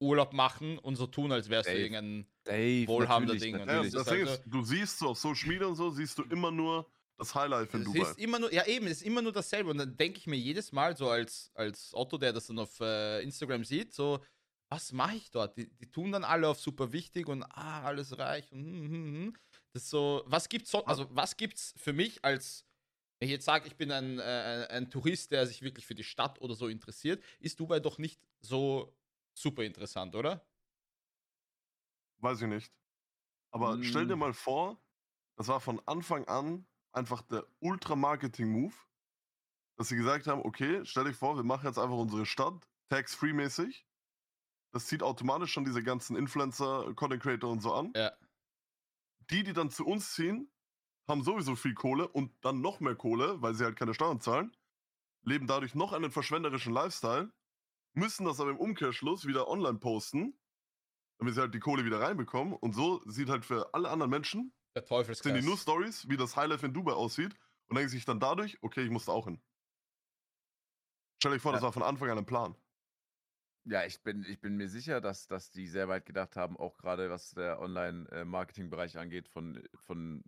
Urlaub machen und so tun, als wärst du Safe. irgendein Dave, Wohlhabender natürlich, Ding. Ja, das ist Ding halt ist, du siehst so auf Social Media und so, siehst du immer nur das Highlight in Es Dubai. ist immer nur, ja eben, es ist immer nur dasselbe. Und dann denke ich mir jedes Mal so als, als Otto, der das dann auf äh, Instagram sieht, so, was mache ich dort? Die, die tun dann alle auf super wichtig und ah, alles reich und hm, hm, hm. Das ist so, was gibt's so, also was gibt's für mich als, wenn ich jetzt sage, ich bin ein, äh, ein Tourist, der sich wirklich für die Stadt oder so interessiert, ist Dubai doch nicht so super interessant, oder? Weiß ich nicht. Aber stell dir Mm. mal vor, das war von Anfang an einfach der Ultra-Marketing-Move, dass sie gesagt haben, okay, stell dich vor, wir machen jetzt einfach unsere Stadt tax-free-mäßig. Das zieht automatisch schon diese ganzen Influencer, Content Creator und so an. Ja. Die, die dann zu uns ziehen, haben sowieso viel Kohle und dann noch mehr Kohle, weil sie halt keine Steuern zahlen, leben dadurch noch einen verschwenderischen Lifestyle, müssen das aber im Umkehrschluss wieder online posten, damit sie halt die Kohle wieder reinbekommen. Und so sieht halt für alle anderen Menschen, Der sind die nur Stories, wie das Highlife in Dubai aussieht und denken sich dann dadurch, okay, ich muss da auch hin. Stell dich vor, das Ja. war von Anfang an ein Plan. Ja, ich bin, ich bin mir sicher, dass, dass die sehr weit gedacht haben, auch gerade was der Online-Marketing-Bereich angeht von, von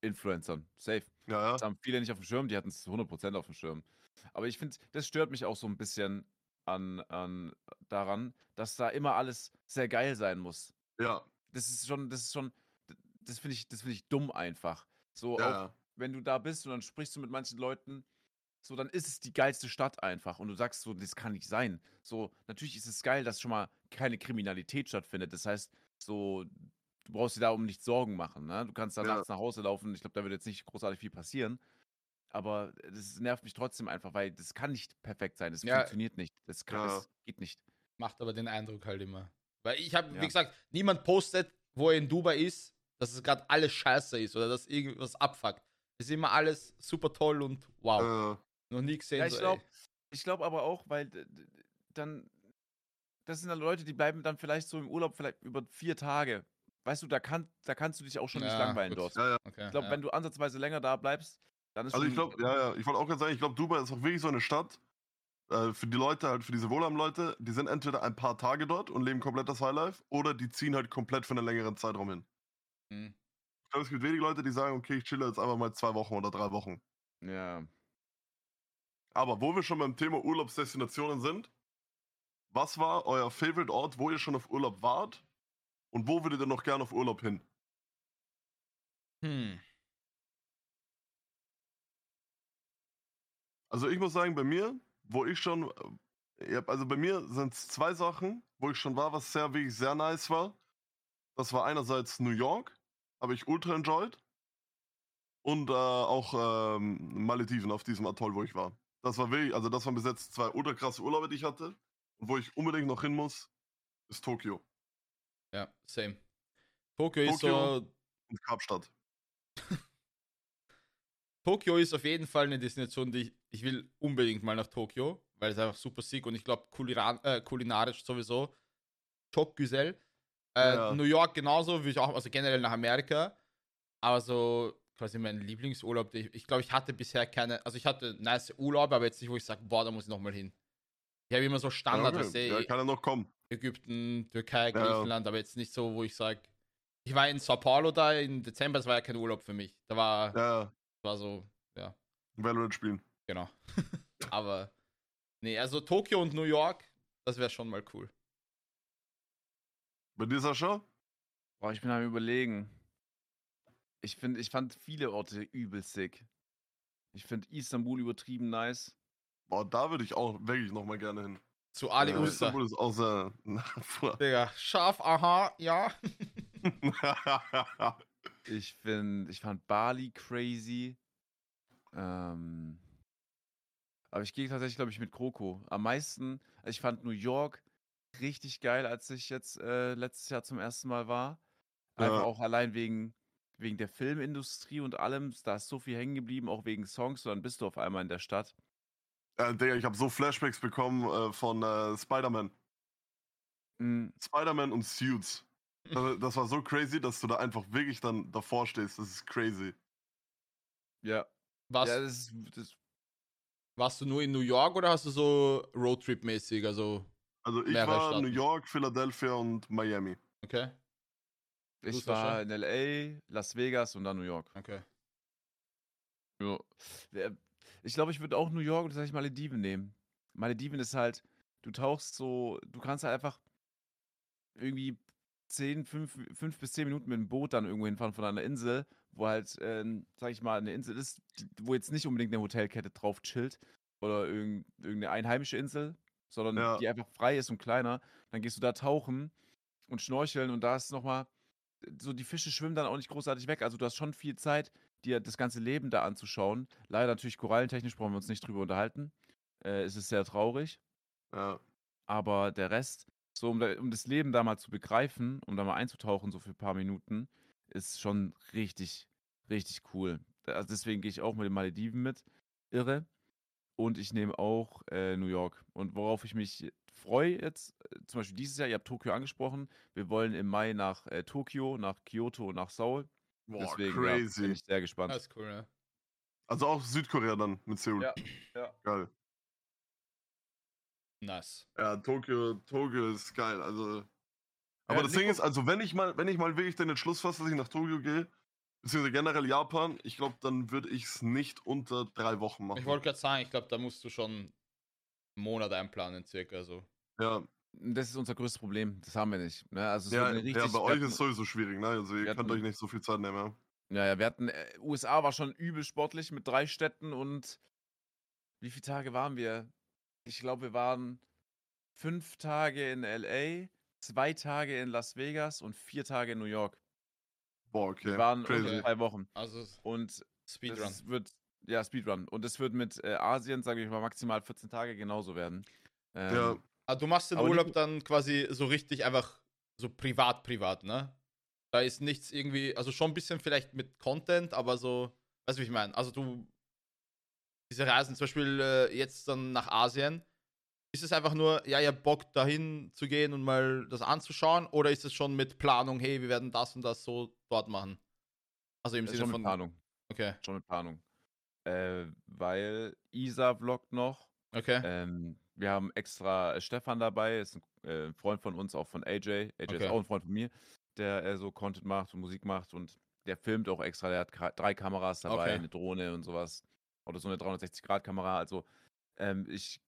Influencern. Safe. Ja, Das ja. haben viele nicht auf dem Schirm, die hatten es zu 100% auf dem Schirm. Aber ich finde, das stört mich auch so ein bisschen an, an daran, dass da immer alles sehr geil sein muss. Ja, Das ist schon, das ist schon, das finde ich, das finde ich dumm einfach. So, ja, auch wenn du da bist und dann sprichst du mit manchen Leuten, so, dann ist es die geilste Stadt einfach. Und du sagst so, das kann nicht sein. So, natürlich ist es geil, dass schon mal keine Kriminalität stattfindet. Das heißt, so, du brauchst dir da um nichts Sorgen machen. Ne? Du kannst da Ja. nachts nach Hause laufen. Ich glaube, da wird jetzt nicht großartig viel passieren. Aber das nervt mich trotzdem einfach, weil das kann nicht perfekt sein. Das Ja. funktioniert nicht. Das, kann, Ja. das geht nicht. Macht aber den Eindruck halt immer. Weil ich habe, Ja. wie gesagt, niemand postet, wo er in Dubai ist, dass es gerade alles scheiße ist oder dass irgendwas abfuckt. Es ist immer alles super toll und wow. Noch nie gesehen. Ja, ich so, glaube glaub aber auch, weil dann, das sind dann Leute, die bleiben dann vielleicht so im Urlaub vielleicht über vier Tage. Weißt du, da, kann, da kannst du dich auch schon nicht Ja, langweilen gut. dort. ja, ja. Okay, Ich glaube, ja. wenn du ansatzweise länger da bleibst, dann ist Also ich glaube, ja, ja, ich wollte auch gerade sagen, ich glaube, Dubai ist auch wirklich so eine Stadt, äh, für die Leute, halt für diese wohlhabenden Leute, die sind entweder ein paar Tage dort und leben komplett das Highlife, oder die ziehen halt komplett für einen längeren Zeitraum hin. Hm. Ich glaube, es gibt wenige Leute, die sagen, okay, ich chille jetzt einfach mal zwei Wochen oder drei Wochen. Ja. Aber wo wir schon beim Thema Urlaubsdestinationen sind, was war euer Favorite Ort, wo ihr schon auf Urlaub wart? Und wo würdet ihr noch gerne auf Urlaub hin? Hm. Also ich muss sagen, bei mir, wo ich schon, äh, also bei mir sind es zwei Sachen, wo ich schon war, was sehr, wirklich sehr nice war. Das war einerseits New York, habe ich ultra enjoyed. Und äh, auch ähm, Malediven auf diesem Atoll, wo ich war. Das war wirklich, also das waren bis jetzt zwei ultra krasse Urlaube, die ich hatte. Und wo ich unbedingt noch hin muss, ist Tokio Ja, same. Tokio, ist Tokio. so. und Kapstadt. Tokio ist auf jeden Fall eine Destination, die ich, ich will unbedingt mal nach Tokio, weil es einfach super sick und ich glaube äh, kulinarisch sowieso. Chokgüsel. Äh, Ja. New York genauso, würde ich auch, also generell nach Amerika. Aber so quasi mein Lieblingsurlaub, ich, ich glaube, ich hatte bisher keine, also ich hatte nice Urlaube, aber jetzt nicht, wo ich sage, boah, da muss ich nochmal hin. Ich habe immer so Standard, ja, was okay. ja, kann er noch kommen. Ägypten, Türkei, Ja, ja. Griechenland, aber jetzt nicht so, wo ich sage, ich war in Sao Paulo da im Dezember, das war ja kein Urlaub für mich. Da war, Ja, war so, ja, Valorant spielen. genau. aber, nee, also Tokio und New York, das wäre schon mal cool. Bei dir, Sascha? Boah, ich bin am überlegen. Ich finde, ich fand viele Orte übel sick. Ich finde Istanbul übertrieben nice. Boah, da würde ich auch wirklich noch mal gerne hin. Zu Ali Ja, Usta. Istanbul ist auch sehr... Digga, scharf, aha, ja. Ich finde, ich fand Bali crazy. Ähm, Aber ich gehe tatsächlich, glaube ich, mit Kroko. Am meisten, also ich fand New York richtig geil, als ich jetzt äh, letztes Jahr zum ersten Mal war. Einfach Ja. auch allein wegen, wegen der Filmindustrie und allem. Da ist so viel hängen geblieben, auch wegen Songs. Und dann bist du auf einmal in der Stadt. Äh, Digga, ich habe so Flashbacks bekommen äh, von äh, Spider-Man. Mhm. Spider-Man und Suits. Das, das war so crazy, dass du da einfach wirklich dann davor stehst. Das ist crazy. Ja. Was, ja das ist, das, warst du nur in New York oder hast du so Roadtrip-mäßig? Also, Also ich war Staaten. New York, Philadelphia und Miami. okay, ich war in L.A., Las Vegas und dann New York. okay. Ja. Ich glaube, ich würde auch New York oder tatsächlich Malediven nehmen. Malediven ist halt, du tauchst so, du kannst halt einfach irgendwie 10, 5, 5 bis 10 Minuten mit dem Boot dann irgendwo hinfahren von einer Insel, wo halt, ähm, sag ich mal, eine Insel ist, wo jetzt nicht unbedingt eine Hotelkette drauf chillt oder irgend, irgendeine einheimische Insel, sondern Ja. die einfach frei ist und kleiner. Dann gehst du da tauchen und schnorcheln und da ist nochmal, so die Fische schwimmen dann auch nicht großartig weg. Also du hast schon viel Zeit, dir das ganze Leben da anzuschauen. Leider natürlich korallentechnisch brauchen wir uns nicht drüber unterhalten. Äh, es ist sehr traurig. Ja. Aber der Rest, so um, um das Leben da mal zu begreifen, um da mal einzutauchen, so für ein paar Minuten, ist schon richtig, richtig cool. Also deswegen gehe ich auch mit den Malediven mit. Irre. Und ich nehme auch äh, New York. Und worauf ich mich freue jetzt, äh, zum Beispiel dieses Jahr, ihr habt Tokio angesprochen. Wir wollen im Mai nach äh, Tokio, nach Kyoto und nach Seoul. Boah, Deswegen ja, bin crazy. ich sehr gespannt. Das ist cool, ja. Also auch Südkorea dann mit Seoul. Ja, ja. Geil. Nice. Ja, Tokio, Tokio ist geil. Also. Aber Ja, das Ding ist, also wenn ich mal, wenn ich mal wirklich den Entschluss fasse, dass ich nach Tokio gehe, beziehungsweise generell Japan, ich glaube, dann würde ich es nicht unter drei Wochen machen. Ich wollte gerade sagen, ich glaube, da musst du schon einen Monat einplanen, circa. Also. Ja, Das ist unser größtes Problem. Das haben wir nicht. Ne? Also ja, ja, bei euch hatten- ist es sowieso schwierig, ne? Also ihr könnt hatten- euch nicht so viel Zeit nehmen, ja. Ja, wir hatten, äh, USA war schon übel sportlich mit drei Städten und wie viele Tage waren wir? Ich glaube, wir waren fünf Tage in LA, zwei Tage in Las Vegas und vier Tage in New York. Boah, okay. Wir waren Crazy. unter drei Wochen. Also Und Speedrun. das wird, ja, Speedrun. Und es wird mit äh, Asien, sage ich mal, maximal 14 Tage genauso werden. Ähm, Ja, Ah, du machst den Aber Urlaub dann quasi so richtig einfach so privat, privat, ne? Da ist nichts irgendwie, also schon ein bisschen vielleicht mit Content, aber so, weißt du, wie ich meine? Also du, diese Reisen, zum Beispiel äh, jetzt dann nach Asien, ist es einfach nur, ja, ihr habt Bock dahin zu gehen und mal das anzuschauen, oder ist es schon mit Planung, hey, wir werden das und das so dort machen? Also im äh, Sinne schon mit von, Planung. okay, Schon mit Planung. Äh, weil Isa vloggt noch. okay, Ähm, wir haben extra äh, Stefan dabei, ist ein äh, Freund von uns, auch von AJ. AJ Okay. ist auch ein Freund von mir, der äh, so Content macht und Musik macht und der filmt auch extra. Der hat ka- drei Kameras dabei, Okay. eine Drohne und sowas. Oder so eine 360-Grad-Kamera. Also ähm, ich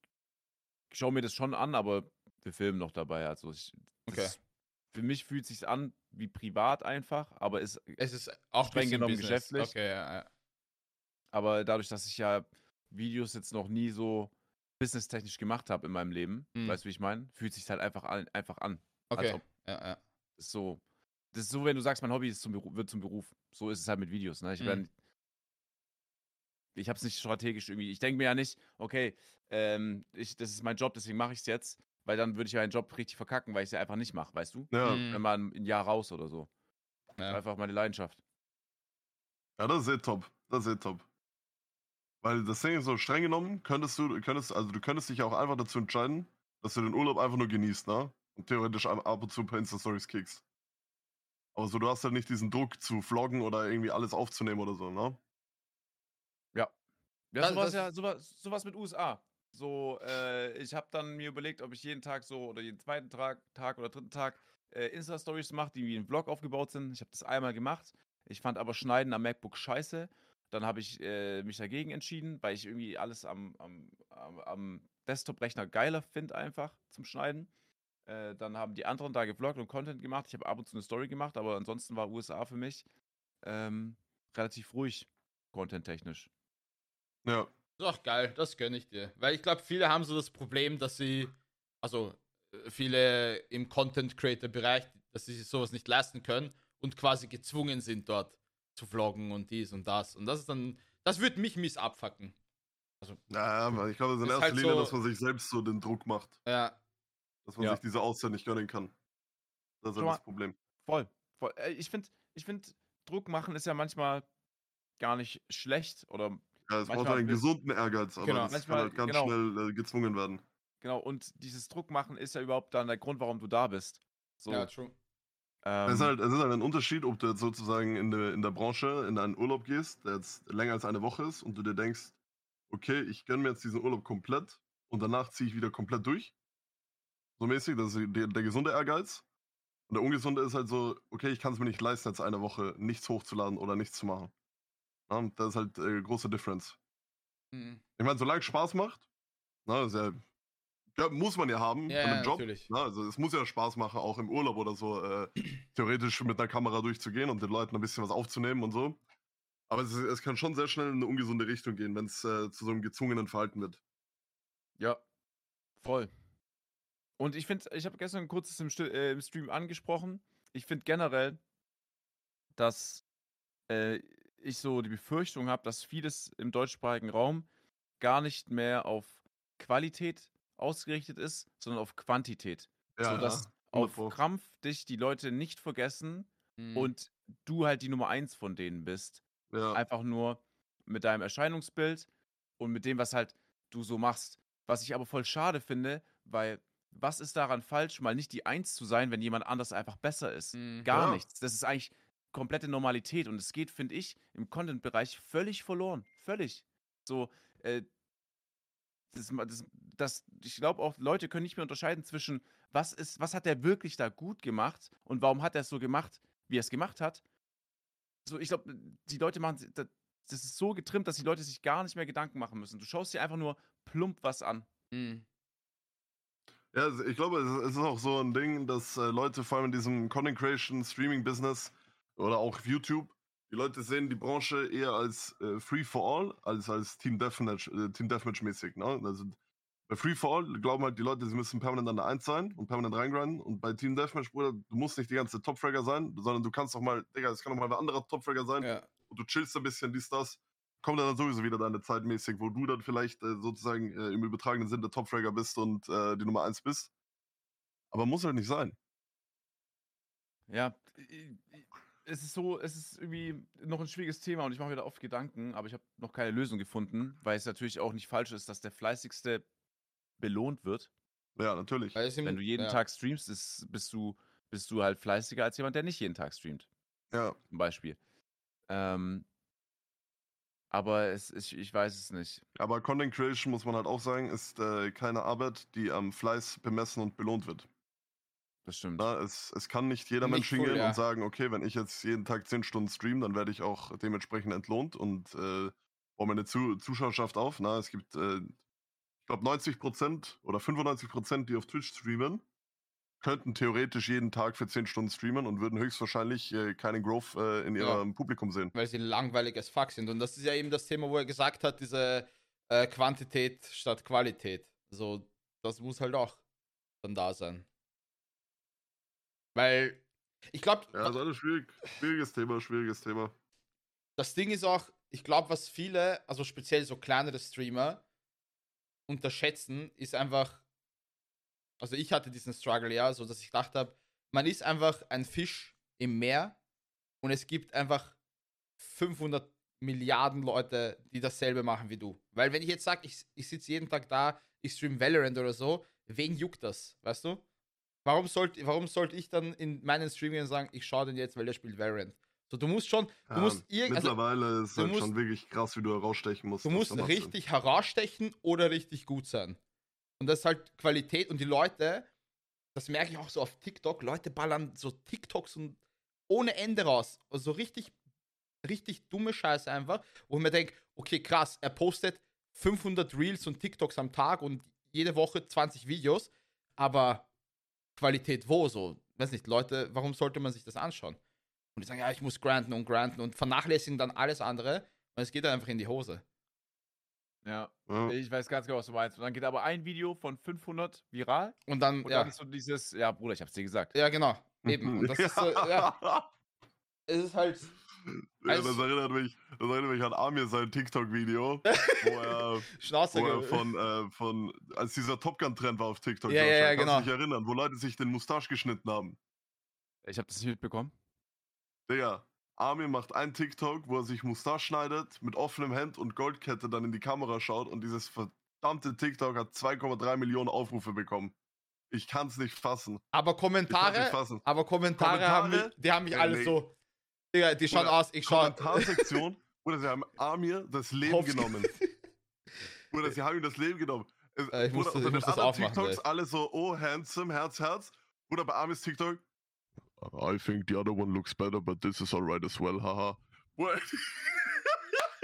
schaue mir das schon an, aber wir filmen noch dabei. Also ich, Okay. ist- für mich fühlt es sich an wie privat einfach, aber ist es ist auch streng genommen Business. geschäftlich. Okay, ja, ja. Aber dadurch, dass ich ja Videos jetzt noch nie so businesstechnisch gemacht habe in meinem Leben, Mhm. weißt du, wie ich meine? Fühlt sich halt einfach an. Einfach an. okay, ob- ja, ja. Das ist so. Das ist so, wenn du sagst, mein Hobby ist zum Beruf, wird zum Beruf. So ist es halt mit Videos. Ne? Ich, Mhm. ich habe es nicht strategisch irgendwie. Ich denke mir ja nicht, okay, ähm, ich, das ist mein Job, deswegen mache ich es jetzt, weil dann würde ich ja meinen Job richtig verkacken, weil ich es ja einfach nicht mache, weißt du? ja. Mhm. Wenn man ein Jahr raus oder so. Ja. Einfach meine Leidenschaft. ja, das ist eh top. Das ist eh top. Weil das Ding ist so streng genommen, könntest du, könntest, also du könntest dich auch einfach dazu entscheiden, dass du den Urlaub einfach nur genießt, ne? Und theoretisch ab ab und zu ein paar Insta-Stories kickst. Aber so, du hast halt nicht diesen Druck zu vloggen oder irgendwie alles aufzunehmen oder so, ne? Ja, Das- sowas, das- ja, sowas, sowas mit USA. So, äh, ich habe dann mir überlegt, ob ich jeden Tag so oder jeden zweiten Tag, Tag oder dritten Tag äh, Insta-Stories mache, die wie ein Vlog aufgebaut sind. Ich habe das einmal gemacht. Ich fand aber Schneiden am MacBook scheiße. Dann habe ich äh, mich dagegen entschieden, weil ich irgendwie alles am, am, am, am Desktop-Rechner geiler finde, einfach zum Schneiden. Äh, dann haben die anderen da gevloggt und Content gemacht. Ich habe ab und zu eine Story gemacht, aber ansonsten war USA für mich ähm, relativ ruhig, content-technisch. Ja. Doch, geil, das gönne ich dir. Weil ich glaube, viele haben so das Problem, dass sie, also äh, viele im Content Creator Bereich, dass sie sich sowas nicht leisten können und quasi gezwungen sind, dort zu vloggen und dies und das. Und das ist dann, das würde mich miss abfacken. Ja, aber ich glaube, es ist in erster halt Linie, so- dass man sich selbst so den Druck macht, Ja, dass man Ja. sich diese Auszeit nicht gönnen kann. Das ist halt das Problem. Voll. voll. Äh, Ich finde, ich find, Druck machen ist ja manchmal gar nicht schlecht oder Ja, es braucht halt einen gesunden Ehrgeiz, aber Genau, das manchmal- kann halt ganz genau. schnell äh, gezwungen werden. genau. Und dieses Druck machen ist ja überhaupt dann der Grund, warum du da bist. So. ja, true. Ähm, es, ist halt, es ist halt ein Unterschied, ob du jetzt sozusagen in der, in der Branche in einen Urlaub gehst, der jetzt länger als eine Woche ist und du dir denkst, okay, ich gönne mir jetzt diesen Urlaub komplett und danach ziehe ich wieder komplett durch. So mäßig, das ist der, der gesunde Ehrgeiz. Und der ungesunde ist halt so, okay, ich kann es mir nicht leisten, jetzt eine Woche nichts hochzuladen oder nichts zu machen. Ja, das ist halt äh, große Difference. Mhm. Ich meine, solange es Spaß macht, na, das ist ja, ja, muss man ja haben Ja, einem ja, Job. natürlich. Na, also es muss ja Spaß machen, auch im Urlaub oder so, äh, theoretisch mit einer Kamera durchzugehen und den Leuten ein bisschen was aufzunehmen und so. Aber es, es kann schon sehr schnell in eine ungesunde Richtung gehen, wenn es äh, zu so einem gezwungenen Verhalten wird. Ja, voll. Und ich finde, ich habe gestern kurz im, äh, im Stream angesprochen. Ich finde generell, dass äh, ich so die Befürchtung habe, dass vieles im deutschsprachigen Raum gar nicht mehr auf Qualität ausgerichtet ist, sondern auf Quantität. so dass 100 auf Pro. Krampf dich die Leute nicht vergessen Mhm. und du halt die Nummer eins von denen bist. Ja, Einfach nur mit deinem Erscheinungsbild und mit dem, was halt du so machst. Was ich aber voll schade finde, weil was ist daran falsch, mal nicht die Eins zu sein, wenn jemand anders einfach besser ist? Mhm. Gar Ja. nichts. Das ist eigentlich komplette Normalität und es geht, finde ich, im Content-Bereich völlig verloren. Völlig. So, äh, das, das, das, ich glaube auch, Leute können nicht mehr unterscheiden zwischen, was ist, was hat er wirklich da gut gemacht und warum hat er es so gemacht, wie er es gemacht hat. So, ich glaube, die Leute machen, si- da- das ist so getrimmt, dass die Leute sich gar nicht mehr Gedanken machen müssen. Du schaust dir einfach nur plump was an. Mhm. Ja, also ich glaube, es ist auch so ein Ding, dass äh, Leute vor allem in diesem Content Creation, Streaming Business oder auch auf YouTube, die Leute sehen die Branche eher als äh, Free for All, als als Team Deathmatch, äh, Team Deathmatch mäßig. Ne? Also bei Free for All glauben halt die Leute, sie müssen permanent an der Eins sein und permanent reingrinden. Und bei Team Deathmatch, Bruder, du musst nicht die ganze Topfragger sein, sondern du kannst auch mal, Digga, es kann auch mal ein anderer Topfragger sein Ja. und du chillst ein bisschen, dies, das, kommt dann sowieso wieder deine Zeit mäßig, wo du dann vielleicht äh, sozusagen äh, im übertragenen Sinn der Topfragger bist und äh, die Nummer eins bist. Aber muss halt nicht sein. Ja, es ist so, es ist irgendwie noch ein schwieriges Thema und ich mache mir da oft Gedanken, aber ich habe noch keine Lösung gefunden, weil es natürlich auch nicht falsch ist, dass der Fleißigste belohnt wird. Ja, natürlich. Wenn du jeden ja. Tag streamst, ist, bist, du, bist du halt fleißiger als jemand, der nicht jeden Tag streamt, Ja, zum Beispiel. Ähm, aber es, ich, ich weiß es nicht. aber Content Creation, muss man halt auch sagen, ist äh, keine Arbeit, die am Fleiß bemessen und belohnt wird. Das stimmt. Na, es, es kann nicht jeder Mensch hingehen ja. und sagen, okay, wenn ich jetzt jeden Tag 10 Stunden streame, dann werde ich auch dementsprechend entlohnt und äh, baue meine Zu Zuschauerschaft auf. Na, es gibt, äh, ich glaube, 90% oder 95%, die auf Twitch streamen, könnten theoretisch jeden Tag für 10 Stunden streamen und würden höchstwahrscheinlich äh, keinen Growth äh, in Ja. ihrem Publikum sehen. weil sie langweilig as fuck sind. Und das ist ja eben das Thema, wo er gesagt hat, diese äh, Quantität statt Qualität. So, das muss halt auch dann da sein. Weil, ich glaube, Ja, ist alles schwierig. Schwieriges Thema, schwieriges Thema. das Ding ist auch, ich glaube, was viele, also speziell so kleinere Streamer, unterschätzen, ist einfach, also ich hatte diesen Struggle ja, so dass ich dachte habe, man ist einfach ein Fisch im Meer und es gibt einfach 500 Milliarden Leute, die dasselbe machen wie du. Weil wenn ich jetzt sage, ich, ich sitze jeden Tag da, ich stream Valorant oder so, wen juckt das, weißt du? Warum sollte warum sollte ich dann in meinen Streamingen sagen, ich schaue den jetzt, weil der spielt Valorant? So, du musst schon, du Ja, musst also, Mittlerweile ist du halt musst- schon wirklich krass, wie du herausstechen musst. Du musst macht Sinn. richtig herausstechen oder richtig gut sein. Und das ist halt Qualität. Und die Leute, das merke ich auch so auf TikTok, Leute ballern so TikToks und ohne Ende raus. Also so richtig, richtig dumme Scheiße einfach, wo ich mir denke, okay, krass, er postet 500 Reels und TikToks am Tag und jede Woche 20 Videos, aber Qualität wo so? Weiß nicht, Leute, warum sollte man sich das anschauen? Und die sagen, ja, ich muss granten und granten und vernachlässigen dann alles andere und es geht dann einfach in die Hose. Ja, Ja. ich weiß ganz genau, was du meinst. Und dann geht aber ein Video von 500 viral Und dann, und ja, dann ist so dieses, ja, Bruder, ich hab's dir gesagt. ja, genau, eben. Und das ist so, ja, es ist halt, Ja, Also- das, erinnert mich, das erinnert mich an Amir sein TikTok-Video, wo er, Schnauze. wo er von, äh, von, als dieser Top Gun-Trend war auf TikTok, Ja, ja, ja, kannst genau. du dich erinnern, wo Leute sich den Mustache geschnitten haben. Ich habe das nicht mitbekommen. Digga, Amir macht ein TikTok, wo er sich Mustache schneidet, mit offenem Hemd und Goldkette dann in die Kamera schaut und dieses verdammte TikTok hat 2,3 Millionen Aufrufe bekommen. Ich kann's nicht fassen. aber Ich kann's nicht Kommentare, fassen. aber Kommentare, haben mich, Kommentare? die haben mich Äh, alle nee. so. Digga, die Bruder, aus, ich schaue. Kommentarsektion, Bruder, sie haben Amir das Leben Hops- genommen. Bruder, sie haben ihm das Leben genommen. Äh, ich muss das- Bruder, unter ich muss das aufmachen, TikToks gleich. alle so, oh, handsome, Herz, Herz. Bruder, bei Amirs TikTok, I think the other one looks better, but this is alright as well, haha.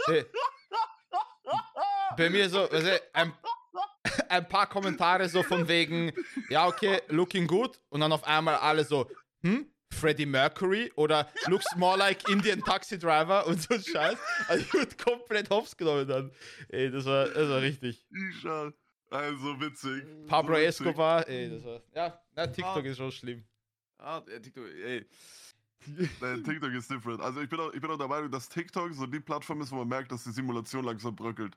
Hey, bei mir so, also ein, ein paar Kommentare so von wegen, ja, okay, looking good. Und dann auf einmal alle so, hm? Freddie Mercury oder looks more like Indian Taxi Driver und so ein Scheiß. Also ich wurde komplett hops genommen dann. Ey, das war, das war richtig. Also witzig. Pablo so witzig. Escobar, ey, das war. Ja, na, TikTok ist schon schlimm. Ah, der TikTok, ey. Nein, TikTok ist different. Also ich bin, auch, ich bin auch der Meinung, dass TikTok so die Plattform ist, wo man merkt, dass die Simulation langsam bröckelt.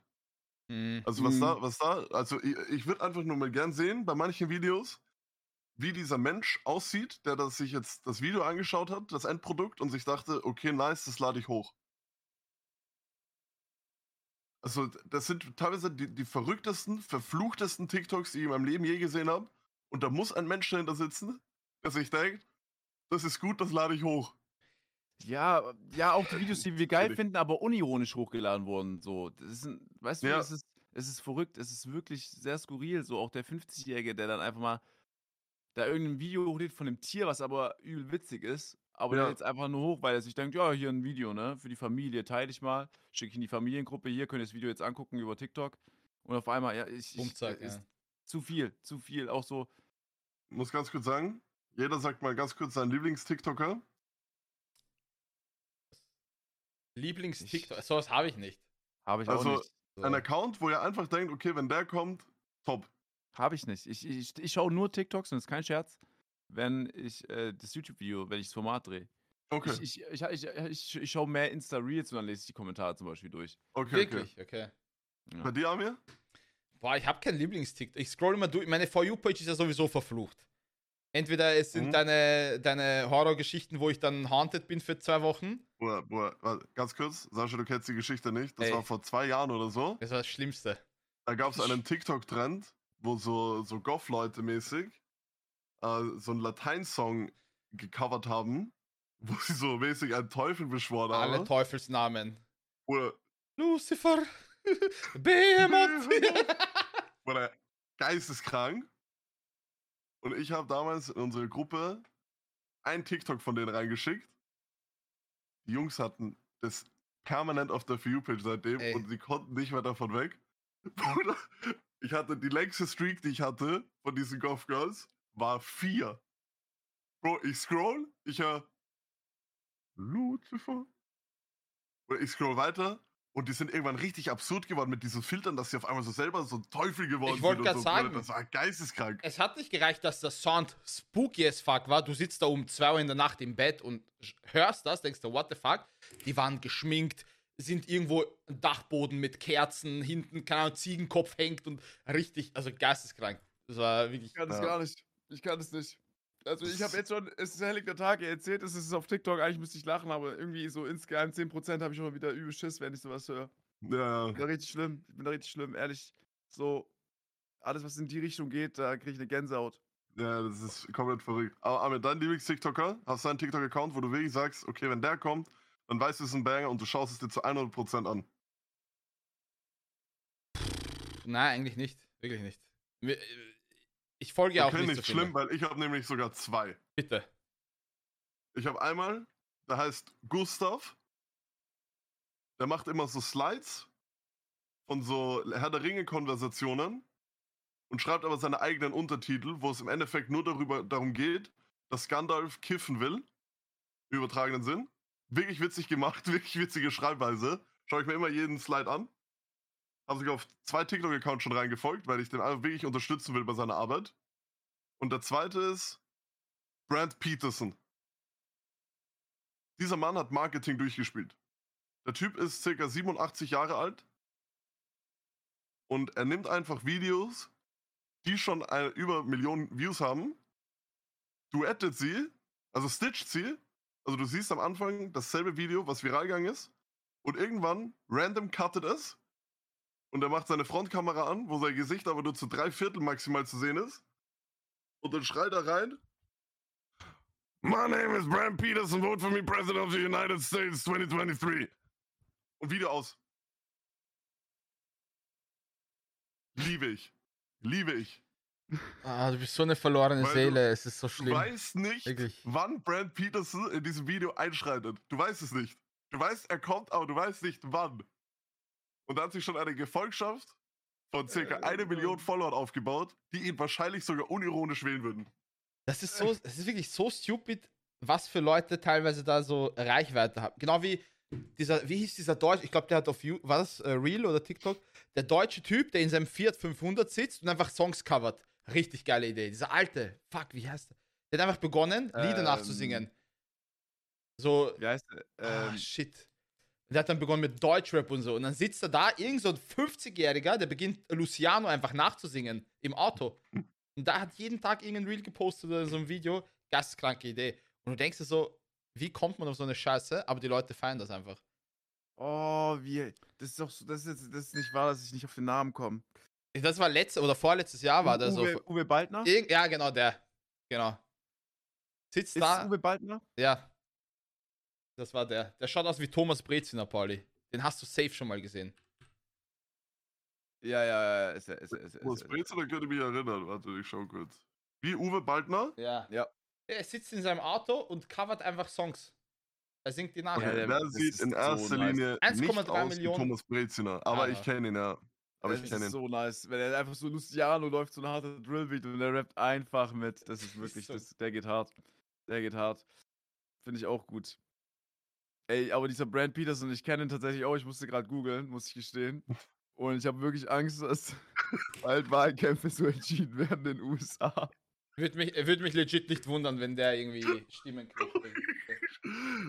Mhm. Also was Mhm. da, was da, also ich, ich würde einfach nur mal gern sehen, bei manchen Videos, wie dieser Mensch aussieht, der das sich jetzt das Video angeschaut hat, das Endprodukt, und sich dachte, okay, nice, das lade ich hoch. Also, das sind teilweise die, die verrücktesten, verfluchtesten TikToks, die ich in meinem Leben je gesehen habe. Und da muss ein Mensch dahinter sitzen, der sich denkt, das ist gut, das lade ich hoch. Ja, ja, auch die Videos, die wir geil finden, aber unironisch hochgeladen wurden. So, das ist ein, weißt du, Ja. es ist, es ist verrückt, es ist wirklich sehr skurril. So, auch der 50-Jährige, der dann einfach mal da irgendein Video hochlädt von einem Tier, was aber übel witzig ist, aber Ja. der jetzt einfach nur hoch, weil er sich denkt, ja, hier ein Video, ne, für die Familie, teile ich mal, schicke ich in die Familiengruppe, hier könnt ihr das Video jetzt angucken über TikTok. Und auf einmal, ja, ich, ich Bumzack, ist ja. zu viel, zu viel. Auch so, Ich muss ganz kurz sagen, jeder sagt mal ganz kurz seinen Lieblings-TikToker. Lieblings-TikTok, sowas habe ich nicht. habe ich Also, auch nicht. So. Ein Account, wo ihr einfach denkt, okay, wenn der kommt, top. Habe ich nicht. Ich, ich, ich schaue nur TikToks und das ist kein Scherz, wenn ich äh, das YouTube-Video, wenn ich das Format drehe. Okay, Ich, ich, ich, ich, ich, ich schaue mehr Insta-Reels und dann lese ich die Kommentare zum Beispiel durch. okay, okay. Wirklich, okay. Ja. Bei dir, Amir? Boah, ich habe keinen Lieblings-TikTok. Ich scroll immer durch. Meine For You-Page ist ja sowieso verflucht. Entweder es sind Mhm. deine, deine Horrorgeschichten, wo ich dann haunted bin für zwei Wochen. Bruder, warte, ganz kurz, Sascha, du kennst die Geschichte nicht. Das Ey. war vor zwei Jahren oder so. Das war das Schlimmste. Da gab es einen TikTok-Trend, wo so, so Goth-Leute mäßig äh, so einen Latein-Song gecovert haben, wo sie so mäßig einen Teufel beschworen Alle haben. Teufelsnamen. Oder, Lucifer. Behemoth. oder geisteskrank. Und ich habe damals in unsere Gruppe ein TikTok von denen reingeschickt. Die Jungs hatten das permanent auf der For You-Page seitdem Ey. und sie konnten nicht mehr davon weg. Bruder, ich hatte die längste Streak, die ich hatte von diesen Golf Girls, war vier. Bro, ich scroll, ich hör Lucifer. Oder ich scroll weiter und die sind irgendwann richtig absurd geworden mit diesen Filtern, dass sie auf einmal so selber so ein Teufel geworden Ich sind. grad und so. Bruder, sagen. Das war geisteskrank. es hat nicht gereicht, dass der Sound spooky as fuck war. Du sitzt da um 2 Uhr in der Nacht im Bett und hörst das, denkst du, what the fuck? Die waren geschminkt, sind irgendwo ein Dachboden mit Kerzen, hinten, keine Ahnung, Ziegenkopf hängt und richtig, also geisteskrank. Das war wirklich. Ich kann das das Ja. gar nicht. Ich kann es nicht. Also ich habe jetzt schon, es ist helliger Tag, ihr erzählt, es ist auf TikTok, eigentlich müsste ich lachen, aber irgendwie so insgeheim 10% habe ich schon wieder übel Schiss, wenn ich sowas höre. Ja, Ich bin da richtig schlimm, ich bin da richtig schlimm, ehrlich. So, alles was in die Richtung geht, da kriege ich eine Gänsehaut. ja, das ist komplett verrückt. Aber Armin, dein Lieblings-TikToker, hast du einen TikTok-Account, wo du wirklich sagst, okay, wenn der kommt, dann weißt du, es ist ein Banger und du schaust es dir zu 100% an. Nein, eigentlich nicht. Wirklich nicht. Wir- Ich folge ja auch nicht, nicht so schlimm, weil ich habe nämlich sogar zwei. Bitte. Ich habe einmal, der heißt Gustav. Der macht immer so Slides von so Herr der Ringe-Konversationen und schreibt aber seine eigenen Untertitel, wo es im Endeffekt nur darüber, darum geht, dass Gandalf kiffen will. Im übertragenen Sinn. Wirklich witzig gemacht, wirklich witzige Schreibweise. Schaue ich mir immer jeden Slide an. Habe sogar auf zwei TikTok-Accounts schon reingefolgt, weil ich den einfach wirklich unterstützen will bei seiner Arbeit. Und der zweite ist Brand Peterson. Dieser Mann hat Marketing durchgespielt. Der Typ ist circa 87 Jahre alt und er nimmt einfach Videos, die schon äh, über Millionen Views haben, duettet sie, also stitcht sie. Also du siehst am Anfang dasselbe Video, was viral gegangen ist. Und irgendwann random cuttet es. Und er macht seine Frontkamera an, wo sein Gesicht aber nur zu drei Viertel maximal zu sehen ist. Und dann schreit er rein. My name is Bram Peterson, vote for me President of the United States 2023. Und Video aus. Liebe ich. Liebe ich. Ah, du bist so eine verlorene Weil du- Seele, es ist so Du schlimm. weißt nicht, Wirklich. wann Brand Peterson in diesem Video einschreitet. Du weißt es nicht. Du weißt, er kommt, aber du weißt nicht wann. Und da hat sich schon eine Gefolgschaft von circa Äh, eine Million. Followern aufgebaut, die ihn wahrscheinlich sogar unironisch wählen würden. Das ist so, es ist wirklich so stupid, was für Leute teilweise da so Reichweite haben. Genau wie dieser, wie hieß dieser Deutsch, ich glaube, der hat auf, war das äh, Real oder TikTok, der deutsche Typ, der in seinem Fiat 500 sitzt und einfach Songs covert. Richtig geile Idee. Dieser alte, fuck, wie heißt der? Der hat einfach begonnen, Lieder Ähm, nachzusingen. So, Wie heißt der? ah, Ähm, shit. Und der hat dann begonnen mit Deutschrap und so. Und dann sitzt er da, irgend so ein 50-Jähriger, der beginnt Luciano einfach nachzusingen im Auto. Und da hat jeden Tag irgendein Reel gepostet oder so ein Video. Geisteskranke Idee. Und du denkst dir so, wie kommt man auf so eine Scheiße? Aber die Leute feiern das einfach. oh, wie. Das ist doch so, das ist, jetzt- das ist nicht wahr, dass ich nicht auf den Namen komme. Das war letztes oder vorletztes Jahr war das so. Uwe, Uwe Baldner? Irgend- Ja, genau, der. Genau. Sitzt Ist da. Uwe Baldner? Ja. Das war der. Der schaut aus wie Thomas Breziner, Pauli. Den hast du safe schon mal gesehen. Ja, ja, ja. Ist ist ist er, er. Brezel, da könnte mich erinnern. Warte, ich schau kurz. Wie Uwe Baldner? Ja. Ja. Er sitzt in seinem Auto und covert einfach Songs. Er singt die nach. Okay, Ja, der- sieht in so erster nice. Linie 1,3 nicht aus Millionen. wie Thomas Breziner. Aber Ah, ich ja. kenne ihn, ja. Aber das ich kenne ist so nice. Wenn er einfach so Luciano läuft, so ein harter Drillbeat und der rappt einfach mit. Das ist wirklich, das, der geht hart. Der geht hart. Finde ich auch gut. Ey, aber dieser Brand Peterson, ich kenne ihn tatsächlich auch. Ich musste gerade googeln, muss ich gestehen. Und ich habe wirklich Angst, dass bald Wahlkämpfe so entschieden werden in den USA. Würde mich, würde mich legit nicht wundern, wenn der irgendwie Stimmen kriegt.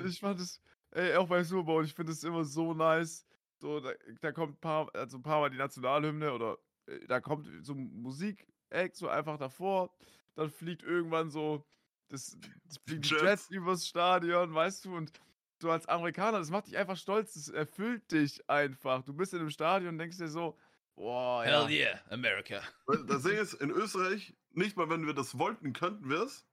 Ich fand es, ey, auch beim Super Bowl, ich finde es immer so nice. So, da, da kommt ein paar, also ein paar Mal die Nationalhymne oder äh, da kommt so Musik-Act so einfach davor. Dann fliegt irgendwann so das, das fliegen die Jets. Jets übers Stadion, weißt du, und du als Amerikaner, das macht dich einfach stolz, das erfüllt dich einfach. Du bist in einem Stadion und denkst dir so, boah, ja. Hell yeah, America. Das Ding ist, in Österreich, nicht mal wenn wir das wollten, könnten wir es.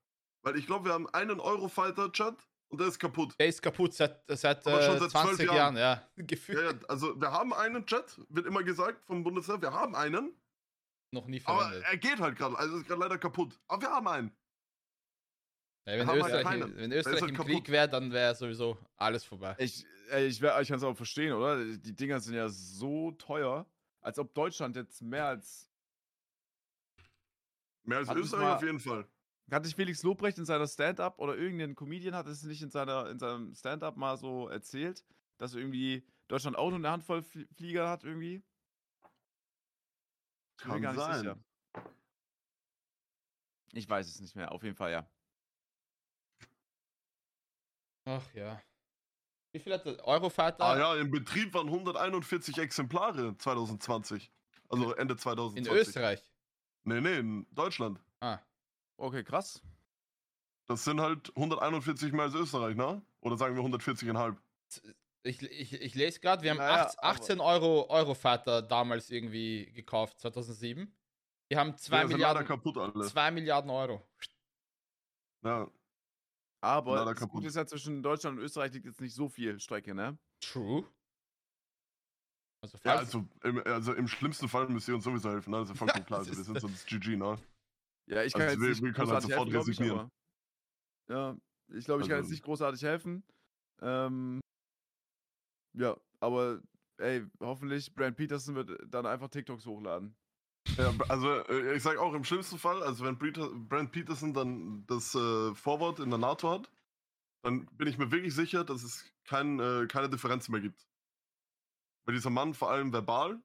Weil ich glaube, wir haben einen Eurofighter-Chat und der ist kaputt. Der ist kaputt seit, seit, Aber schon äh, seit 20 12 Jahren, Jahren. ja. Gefühlt Ja, ja, also wir haben einen Chat, wird immer gesagt vom Bundeswehr, wir haben einen, noch nie aber verwendet. er geht halt gerade, also ist gerade leider kaputt. Aber wir haben einen. Ja, wenn, haben halt Österreich, keinen. wenn Österreich halt im kaputt. Krieg wäre, dann wäre sowieso alles vorbei. Ich, ich, wär- ich kann es auch verstehen, oder? Die Dinger sind ja so teuer, als ob Deutschland jetzt mehr als. Mehr als Österreich mal- auf jeden Fall. Hat sich Felix Lobrecht in seiner Stand-up oder irgendein Comedian hat es nicht in, seiner, in seinem Stand-up mal so erzählt, dass irgendwie Deutschland auch nur eine Handvoll Flie- Flieger hat irgendwie? Ich Kann gar nicht sein. sicher. Ich weiß es nicht mehr, auf jeden Fall, ja. Ach ja. Wie viel hat der Eurofighter Ah ja, im Betrieb waren 141 Exemplare 2020. Also Ende in 2020. Österreich? Nee, nee, in Deutschland. Ah. Okay, krass. Das sind halt 141 mehr als Österreich, ne? Oder sagen wir 140,5. Ich, ich, ich lese gerade, wir haben Naja, 18, 18 Euro Eurofighter damals irgendwie gekauft, 2007. Die haben 2 Ja, sind leider Milliarden, kaputt alle. 2 Milliarden Euro. Ja, Aber Leider das. Gute ist ja, zwischen Deutschland und Österreich liegt jetzt nicht so viel Strecke, ne? True. Also, ja also, im, also im schlimmsten Fall müsst ihr uns sowieso helfen, ne? Das ist ja vollkommen klar. das Also, wir ist- sind sonst GG, ne? Ja, ich Also kann jetzt wir- nicht halt großartig sofort helfen, glaub ich, resignieren. aber- Ja, ich glaube, ich kann jetzt Also- nicht großartig helfen. Ähm, ja, aber ey, hoffentlich Brand Peterson wird dann einfach TikToks hochladen. Ja, also äh, ich sag auch im schlimmsten Fall, also wenn Brand Peterson dann das äh, Vorwort in der NATO hat, dann bin ich mir wirklich sicher, dass es kein, äh, keine Differenz mehr gibt. Weil dieser Mann vor allem verbal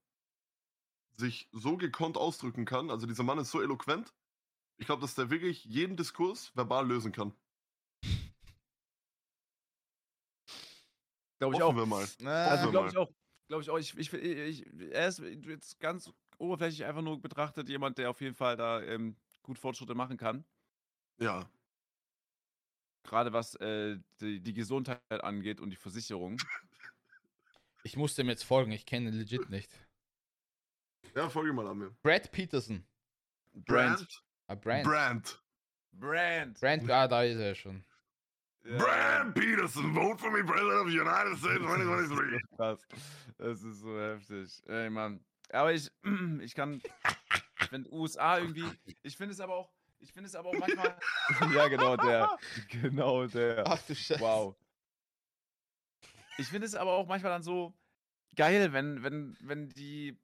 sich so gekonnt ausdrücken kann, also dieser Mann ist so eloquent, ich glaube, dass der wirklich jeden Diskurs verbal lösen kann. Glaube ich Hoffen auch. wir mal. Also wir glaube mal. ich auch. Glaube ich auch. Ich, ich, ich, er ist jetzt ganz oberflächlich einfach nur betrachtet jemand, der auf jeden Fall da ähm, gut Fortschritte machen kann. Ja. Gerade was äh, die, die Gesundheit angeht und die Versicherung. Ich muss dem jetzt folgen, ich kenne ihn legit nicht. Ja, folge mal an mir. Brad Peterson. Brand. Ah, Brand. Brand. Brand. Brand, ah, da ist er schon. Ja, Brand Peterson, vote for me, President of the United States 2023. so krass. Das ist so heftig. Ey, Mann. Aber ich, ich kann, ich finde USA irgendwie, ich finde es aber auch, ich finde es aber auch manchmal, ja genau der, genau der. Ach du Scheiße. Wow. Ich finde es aber auch manchmal dann so geil, wenn, wenn, wenn die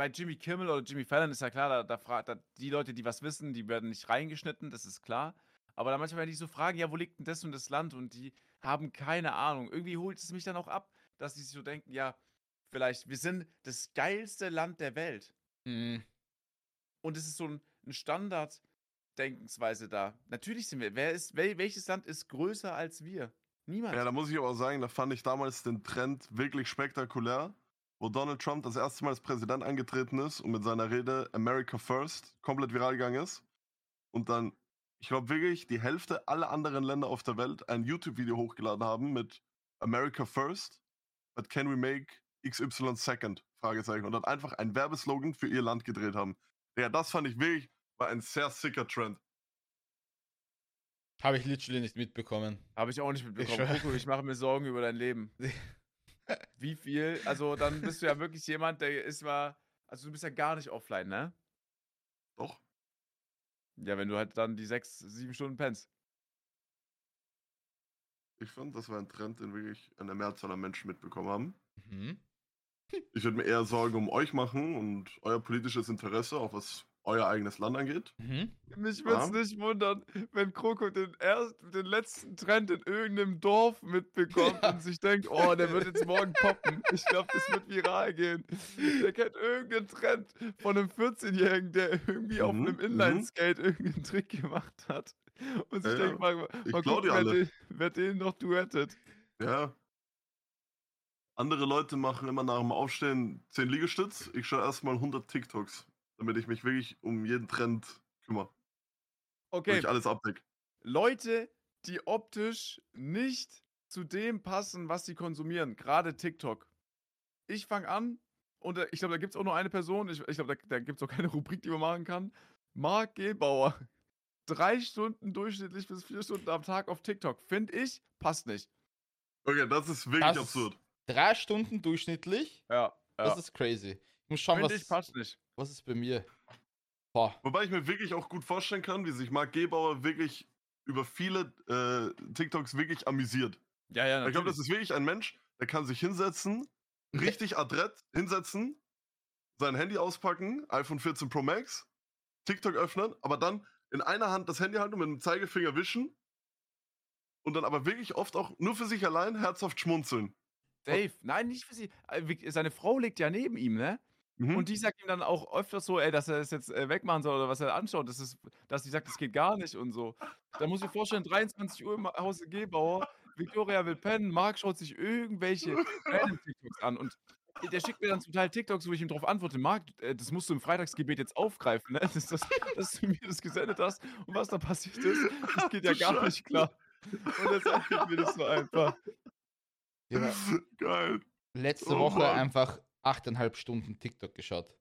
bei Jimmy Kimmel oder Jimmy Fallon ist ja klar, da, da fragt da, die Leute, die was wissen, die werden nicht reingeschnitten, das ist klar. Aber dann manchmal, wenn die so fragen, ja, wo liegt denn das und das Land und die haben keine Ahnung. Irgendwie holt es mich dann auch ab, dass die sich so denken, ja, vielleicht, wir sind das geilste Land der Welt. Mhm. Und es ist so ein, ein Standard-Denkensweise da. Natürlich sind wir. Wer ist, wel, welches Land ist größer als wir? Niemand. Ja, da muss ich aber auch sagen, da fand ich damals den Trend wirklich spektakulär, wo Donald Trump das erste Mal als Präsident angetreten ist und mit seiner Rede America First komplett viral gegangen ist. Und dann, ich glaube wirklich, die Hälfte aller anderen Länder auf der Welt ein YouTube-Video hochgeladen haben mit America First, but can we make XY second? Fragezeichen. Und dann einfach ein Werbeslogan für ihr Land gedreht haben. Ja, das fand ich wirklich, war ein sehr sicker Trend. Habe ich literally nicht mitbekommen. Habe ich auch nicht mitbekommen. Coco, ich mache mir Sorgen über dein Leben. Wie viel? Also, dann bist du ja wirklich jemand, der ist mal. Also, du bist ja gar nicht offline, ne? Doch. Ja, wenn du halt dann die sechs, sieben Stunden pennst. Ich fand, das war ein Trend, den wirklich eine Mehrzahl an Menschen mitbekommen haben. Mhm. Ich würde mir eher Sorgen um euch machen und euer politisches Interesse, auch was euer eigenes Land angeht. Mhm. Mich würde es Ja. nicht wundern, wenn Kroko den, ersten, den letzten Trend in irgendeinem Dorf mitbekommt Ja. und sich denkt, oh, der wird jetzt morgen poppen. Ich glaube, das wird viral gehen. Der kennt irgendeinen Trend von einem 14-Jährigen, der irgendwie auf Mhm, einem mhm. Inline-Skate irgendeinen Trick gemacht hat. Und sich Ja, denkt, mal, mal gucken, wer alle. den, wer den noch duettet. Ja. Andere Leute machen immer nach dem Aufstehen 10 Liegestütz. Ich schaue erstmal 100 TikToks, damit ich mich wirklich um jeden Trend kümmere. Und Okay, ich alles abdeck. Leute, die optisch nicht zu dem passen, was sie konsumieren, gerade TikTok. Ich fange an und äh, ich glaube, da gibt es auch nur eine Person, ich, ich glaube, da, da gibt es auch keine Rubrik, die man machen kann. Marc Gebauer. Drei Stunden durchschnittlich bis vier Stunden am Tag auf TikTok. Finde ich, passt nicht. Okay, das ist wirklich Das- absurd. Drei Stunden durchschnittlich. Ja. Das ja. ist crazy. Ich muss schauen, Finde was, ich, passt nicht. Was ist bei mir. Boah. Wobei ich mir wirklich auch gut vorstellen kann, wie sich Marc Gebauer wirklich über viele äh, TikToks wirklich amüsiert. Ja, ja, Ich glaube, das natürlich. ist wirklich ein Mensch, der kann sich hinsetzen, richtig adrett hinsetzen, sein Handy auspacken, iPhone 14 Pro Max, TikTok öffnen, aber dann in einer Hand das Handy halten und mit dem Zeigefinger wischen und dann aber wirklich oft auch nur für sich allein herzhaft schmunzeln. Dave, nein, nicht für sie. Äh, Seine Frau liegt ja neben ihm, ne? Mhm. Und die sagt ihm dann auch öfters so, ey, dass er das jetzt äh, wegmachen soll oder was er anschaut. Das ist, dass die sagt, das geht gar nicht und so. Da muss ich mir vorstellen, 23 Uhr im Hause Gebauer, Victoria will pennen, Marc schaut sich irgendwelche TikToks an und der schickt mir dann zum Teil TikToks, wo ich ihm darauf antworte, Marc, äh, das musst du im Freitagsgebet jetzt aufgreifen, ne? Das, das, dass du mir das gesendet hast und was da passiert ist, das geht ja gar nicht klar. Und er sagt mir das so einfach. Ja, Geil. letzte Oh Woche einfach 8,5 Stunden TikTok geschaut.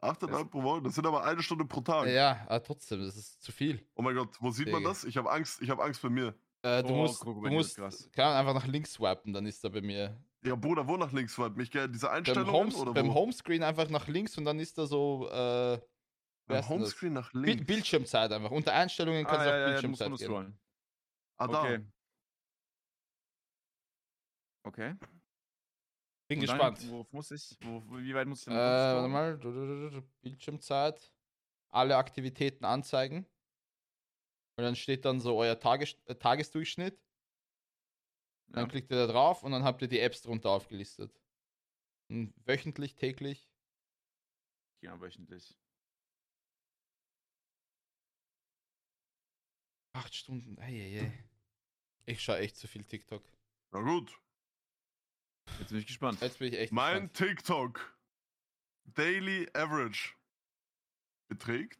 8,5 pro Woche, das sind aber eine Stunde pro Tag. Ja, aber trotzdem, das ist zu viel. Oh mein Gott, wo sieht man Digga. das? Ich habe Angst, ich habe Angst bei mir. Äh, du Oh, musst, guck du musst kann einfach nach links swipen, dann ist er bei mir. Ja, Bruder, wo nach links war? Mich gerne diese Beim, Einstellungen Homes, oder beim wo? Homescreen einfach nach links und dann ist da so äh, Beim? Homescreen nach links. Bildschirmzeit einfach. Unter Einstellungen kannst Ah, du ja, auch ja, ja, Bildschirmzeit gehen. runterscrollen. ah, da. Okay. Okay. Bin Und dann, gespannt. Wo muss ich? Wo, wie weit muss ich Äh, denn warte runterscrollen? mal. Bildschirmzeit. Alle Aktivitäten anzeigen. Und dann steht dann so euer Tages äh, Tagesdurchschnitt. Dann Ja. klickt ihr da drauf und dann habt ihr die Apps drunter aufgelistet. Und wöchentlich, täglich. Ja, wöchentlich. Acht Stunden. Eieiei. Ich schaue echt zu viel TikTok. Na gut. Jetzt bin ich gespannt. Jetzt bin ich echt Mein gespannt. TikTok Daily Average beträgt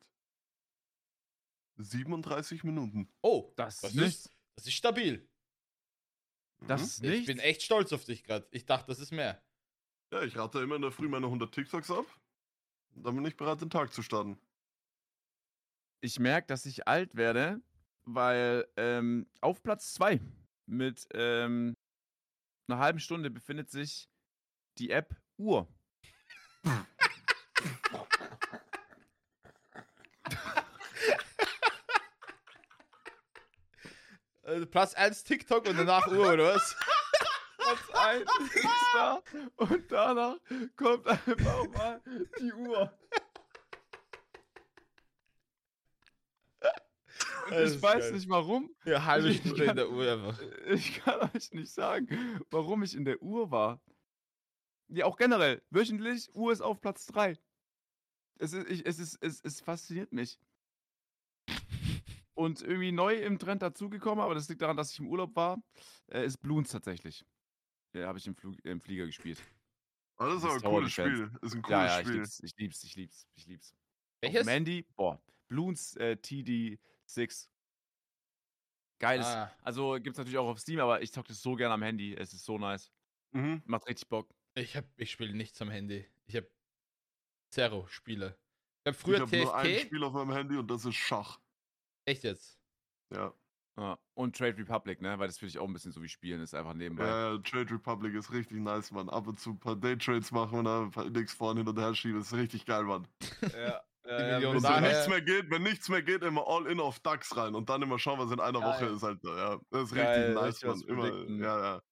37 Minuten. Oh, Das das ist das ist stabil. Das Mhm. Ich bin echt stolz auf dich gerade. Ich dachte, das ist mehr. Ja, ich rate immer in der Früh meine 100 TikToks ab. Und dann bin ich bereit, den Tag zu starten. Ich merke, dass ich alt werde, weil ähm, auf Platz 2 mit ähm, einer halben Stunde befindet sich die App Uhr. Äh, Platz 1 TikTok und danach Uhr, oder was? Platz 1 ist da und danach kommt einfach mal die Uhr. Das ich weiß geil. nicht warum. Ja, halbe Ich Stunde in kann- der Uhr einfach. Ich kann euch nicht sagen, warum ich in der Uhr war. Ja, auch generell. Wöchentlich, Uhr ist auf Platz 3. Es, ist, ich, es, ist, es, es fasziniert mich. Und irgendwie neu im Trend dazugekommen, aber das liegt daran, dass ich im Urlaub war, äh, ist Bloons tatsächlich. Ja, habe ich im, Flug, im Flieger gespielt. Ah, das ist aber ein cooles. Spiel. Ist ein cooles Ja, ja, ich Spiel. lieb's, ich lieb's, ich lieb's, ich lieb's. Welches? Mandy, boah, Bloons äh, TD6. Geiles. Ah, Also gibt's natürlich auch auf Steam, aber ich zock das so gerne am Handy. Es ist so nice. Mhm. Macht richtig Bock. ich hab, ich spiele nichts am Handy. Ich habe Zero-Spiele. Ich habe früher ich habe nur ein. Spiel auf meinem Handy und das ist Schach. Echt jetzt? Ja. Ja. Und Trade Republic, ne? Weil das finde ich auch ein bisschen so wie Spielen, ist einfach nebenbei. Ja, Trade Republic ist richtig nice, Mann. Ab und zu ein paar Daytrades machen und dann Index vorne hin und her schieben. ist richtig geil, Mann. ja. Million Und Daher- wenn nichts mehr geht, wenn nichts mehr geht, immer all in auf DAX rein und dann immer schauen, was in einer. Woche ist, halt. Ja, das ist richtig nice, Mann. Immer, ja, ja.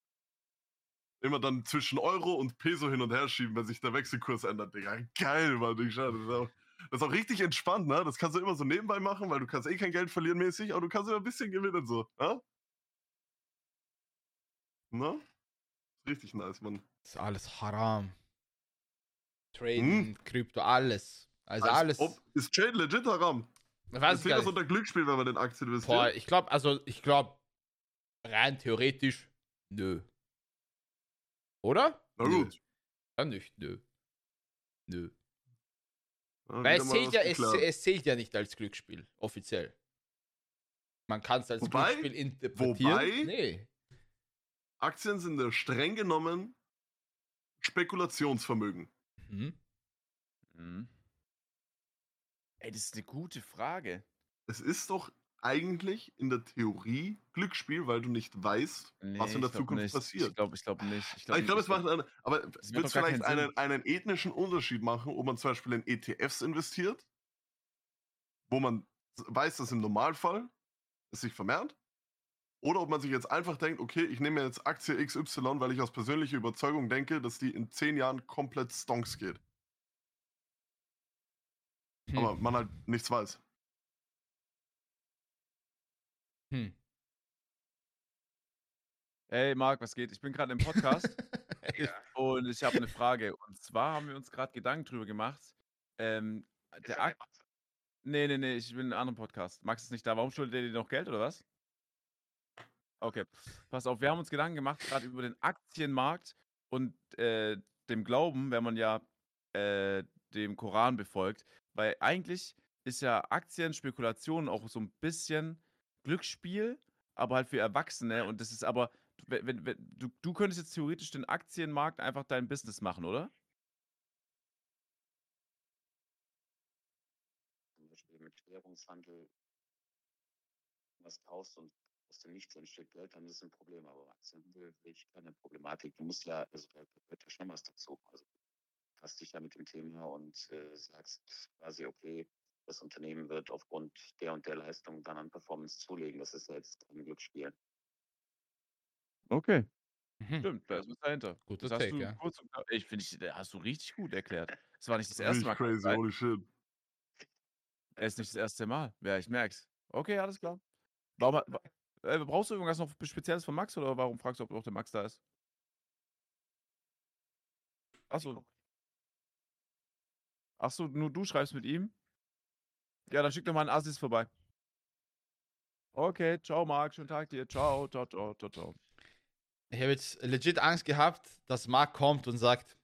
Immer dann zwischen Euro und Peso hin und her schieben, wenn sich der Wechselkurs ändert, Digga. Geil, Mann. Ich schau, das, ist auch, das ist auch richtig entspannt, ne? Das kannst du immer so nebenbei machen, weil du kannst eh kein Geld verlieren mäßig, aber du kannst immer ein bisschen gewinnen, so. Ja? Ne? Richtig nice, Mann. Das ist alles haram. Traden, Hm. Krypto, alles. Also Als alles. Ob, ist Trade legit haram? Gar das unter Glücksspiel, wenn man den Aktien investiert. Boah, ich glaube, also ich glaube, rein theoretisch, nö. Oder? Na Nö. gut. Dann nicht, nö. Nö. Ja, Weil es zählt, was ja, es, es zählt ja nicht als Glücksspiel, offiziell. Man kann es als Wobei- Glücksspiel interpretieren. wobei- Nee. Aktien sind ja streng genommen Spekulationsvermögen. Mhm. Mhm. Ey, das ist eine gute Frage. Es ist doch eigentlich in der Theorie Glücksspiel, weil du nicht weißt, Nee, was in der glaub Zukunft nicht. passiert. Ich glaube ich glaub nicht. Ich glaube, glaube, es macht einen, aber es wird vielleicht einen, einen ethnischen Unterschied machen, ob man zum Beispiel in ETFs investiert, wo man weiß, dass im Normalfall es sich vermehrt, oder ob man sich jetzt einfach denkt, okay, ich nehme jetzt Aktie XY, weil ich aus persönlicher Überzeugung denke, dass die in zehn Jahren komplett stonks geht. Hm. Aber man halt nichts weiß. Hm. Ey, Marc, was geht? Ich bin gerade im Podcast und ich habe eine Frage. Und zwar haben wir uns gerade Gedanken drüber gemacht. Ähm, der Akt. Nee, nee, nee, ich bin in einem anderen Podcast. Max ist nicht da. Warum schuldet er dir noch Geld oder was? Okay, pass auf, wir haben uns Gedanken gemacht, gerade über den Aktienmarkt und äh, dem Glauben, wenn man ja äh, dem Koran befolgt. Weil eigentlich ist ja Aktienspekulation auch so ein bisschen Glücksspiel, aber halt für Erwachsene. Und das ist aber, wenn, wenn, du, du könntest jetzt theoretisch den Aktienmarkt einfach dein Business machen, oder? zum Beispiel mit Währungshandel was kaufst und aus dem Nichts entsteht Geld, dann ist es ein Problem. Aber Aktienhandel sehe ich keine Problematik. Du musst ja, also da gehört ja schon was dazu. Also du fasst dich ja mit dem Thema und äh, sagst quasi, okay, das Unternehmen wird aufgrund der und der Leistung dann an Performance zulegen. Das ist ja jetzt kein Glücksspiel. Okay. Mhm. Stimmt, da ist was dahinter. Guter Das hast Take, du ja. kurz und knapp- ich finde, ich, das hast du richtig gut erklärt. Das war nicht das erste Richtig Mal. crazy, Nein, holy shit. Es ist nicht das erste Mal. Ja, ich merk's. Okay, alles klar. Warum, hat- wa- äh, brauchst du irgendwas noch Spezielles von Max oder warum fragst du, ob auch der Max da ist? Achso. Achso, nur du schreibst mit ihm? Ja, dann schick doch mal einen Assis vorbei. Okay, ciao Marc, schönen Tag dir. Ciao, ciao, ciao, ciao, ciao. Ich habe jetzt legit Angst gehabt, dass Marc kommt und sagt,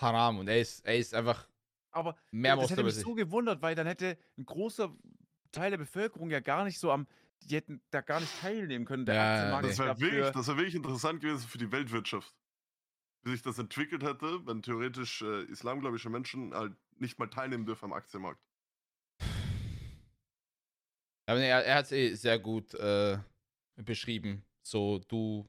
Haram. Und er ist, er ist einfach Aber mehrmals das hätte mich sich. so gewundert, weil dann hätte ein großer Teil der Bevölkerung ja gar nicht so am, die hätten da gar nicht teilnehmen können. Der Ja, Aktienmarkt nee. Das wäre wirklich, das wär wirklich interessant gewesen für die Weltwirtschaft. Wie sich das entwickelt hätte, wenn theoretisch äh, islamgläubische Menschen halt nicht mal teilnehmen dürfen am Aktienmarkt. Aber nee, er, er hat es eh sehr gut äh, beschrieben. So, du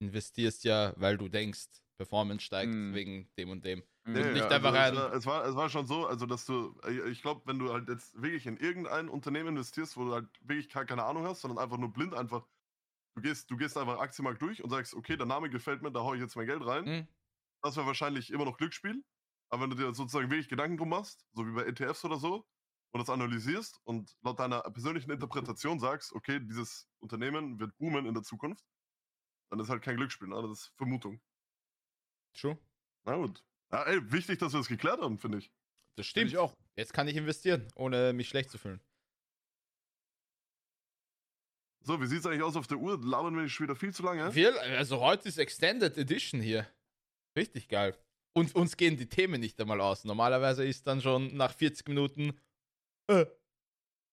investierst ja, weil du denkst, Performance steigt Mhm. wegen dem und dem. Mhm. nicht also einfach war, es, war, es war schon so, also dass du, ich- ich glaube, wenn du halt jetzt wirklich in irgendein Unternehmen investierst, wo du halt wirklich ke- keine Ahnung hast, sondern einfach nur blind einfach, du gehst, du gehst einfach Aktienmarkt durch und sagst, okay, der Name gefällt mir, da hau ich jetzt mein Geld rein. Hm? Das wäre wahrscheinlich immer noch Glücksspiel. Aber wenn du dir sozusagen wirklich Gedanken drum machst, so wie bei ETFs oder so, und das analysierst und laut deiner persönlichen Interpretation sagst, okay, dieses Unternehmen wird boomen in der Zukunft, dann ist halt kein Glücksspiel, ne? das ist Vermutung. True. Na gut. Ja, ey, wichtig, dass wir das geklärt haben, finde ich. Das Find stimmt. ich auch. Jetzt kann ich investieren, ohne mich schlecht zu fühlen. So, wie sieht's eigentlich aus auf der Uhr? Labern wir nicht schon wieder viel zu lange? Wir, also heute ist Extended Edition hier. Richtig geil. Und uns gehen die Themen nicht einmal aus. Normalerweise ist dann schon nach 40 Minuten, äh,